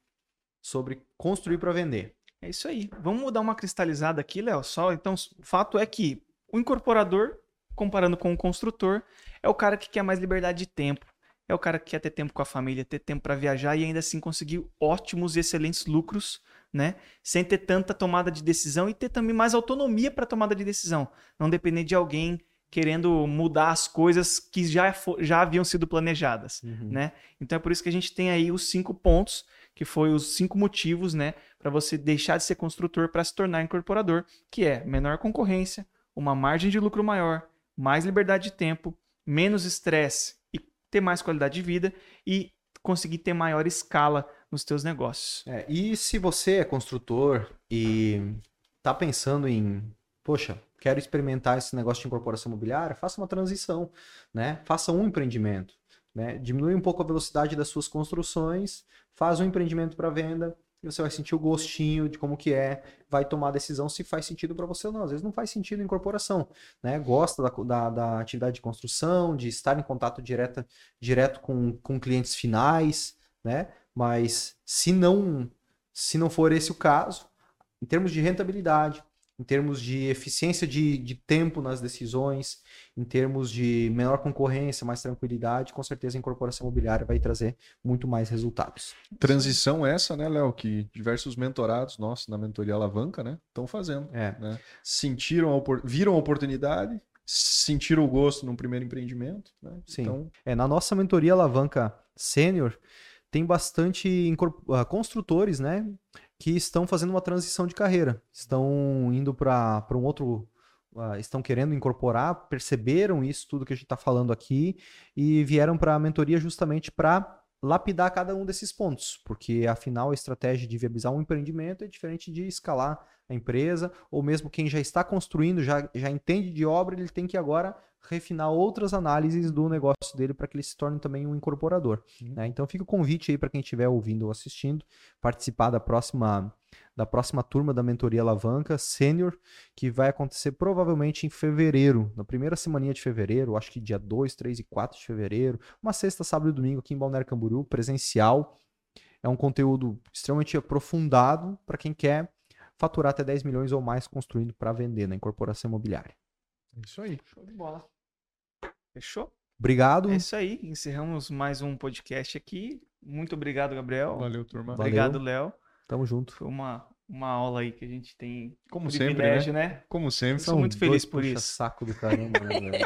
sobre construir para vender. É isso aí. Vamos dar uma cristalizada aqui, Léo. Só então, o fato é que o incorporador, comparando com o construtor, é o cara que quer mais liberdade de tempo. É o cara que quer ter tempo com a família, ter tempo para viajar e ainda assim conseguir ótimos e excelentes lucros, né? Sem ter tanta tomada de decisão e ter também mais autonomia para tomada de decisão. Não depender de alguém querendo mudar as coisas que já, já haviam sido planejadas, uhum. né? Então é por isso que a gente tem aí os cinco pontos, que foi os cinco motivos, né, para você deixar de ser construtor para se tornar incorporador, que é menor concorrência, uma margem de lucro maior, mais liberdade de tempo, menos estresse e ter mais qualidade de vida e conseguir ter maior escala nos teus negócios. É, e se você é construtor e tá pensando em, poxa, quero experimentar esse negócio de incorporação imobiliária, faça uma transição, né? Faça um empreendimento, né? Diminui um pouco a velocidade das suas construções, faz um empreendimento para venda, e você vai sentir o gostinho de como que é, vai tomar a decisão se faz sentido para você ou não. Às vezes não faz sentido em incorporação, né? Gosta da, da, da, atividade de construção, de estar em contato direto, direto com, com clientes finais, né? Mas se não, se não for esse o caso, em termos de rentabilidade, em termos de eficiência de, de tempo nas decisões, em termos de menor concorrência, mais tranquilidade, com certeza a incorporação imobiliária vai trazer muito mais resultados. Transição essa, né, Léo, que diversos mentorados nossos na mentoria alavanca, né, estão fazendo. É. Né? Sentiram, a, viram a oportunidade, sentiram o gosto num primeiro empreendimento. Né? Sim. Então... É, na nossa mentoria alavanca sênior, tem bastante ah, construtores, né, que estão fazendo uma transição de carreira, estão indo para um outro. Uh, estão querendo incorporar, perceberam isso tudo que a gente está falando aqui e vieram para a mentoria justamente para lapidar cada um desses pontos, porque afinal a estratégia de viabilizar um empreendimento é diferente de escalar a empresa, ou mesmo quem já está construindo, já, já entende de obra, ele tem que agora refinar outras análises do negócio dele para que ele se torne também um incorporador. Uhum. Né? Então fica o convite aí para quem estiver ouvindo ou assistindo, participar da próxima da próxima turma da mentoria alavanca sênior, que vai acontecer provavelmente em fevereiro, na primeira semana de fevereiro, acho que dia 2, 3 e 4 de fevereiro, uma sexta, sábado e domingo aqui em Balneário Camboriú, presencial. É um conteúdo extremamente aprofundado para quem quer faturar até 10 milhões ou mais construindo para vender na incorporação imobiliária. É isso aí. Show de bola. Fechou? Obrigado. É isso aí. Encerramos mais um podcast aqui. Muito obrigado, Gabriel. Valeu, turma. Obrigado, Léo. Tamo junto. Foi uma, uma aula aí que a gente tem. Como sempre, né? né? Como sempre. Sou muito feliz por isso. saco do caramba, né,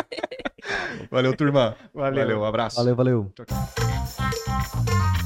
Valeu, turma. Valeu. Valeu, um abraço. Valeu, valeu. Tchau, tchau.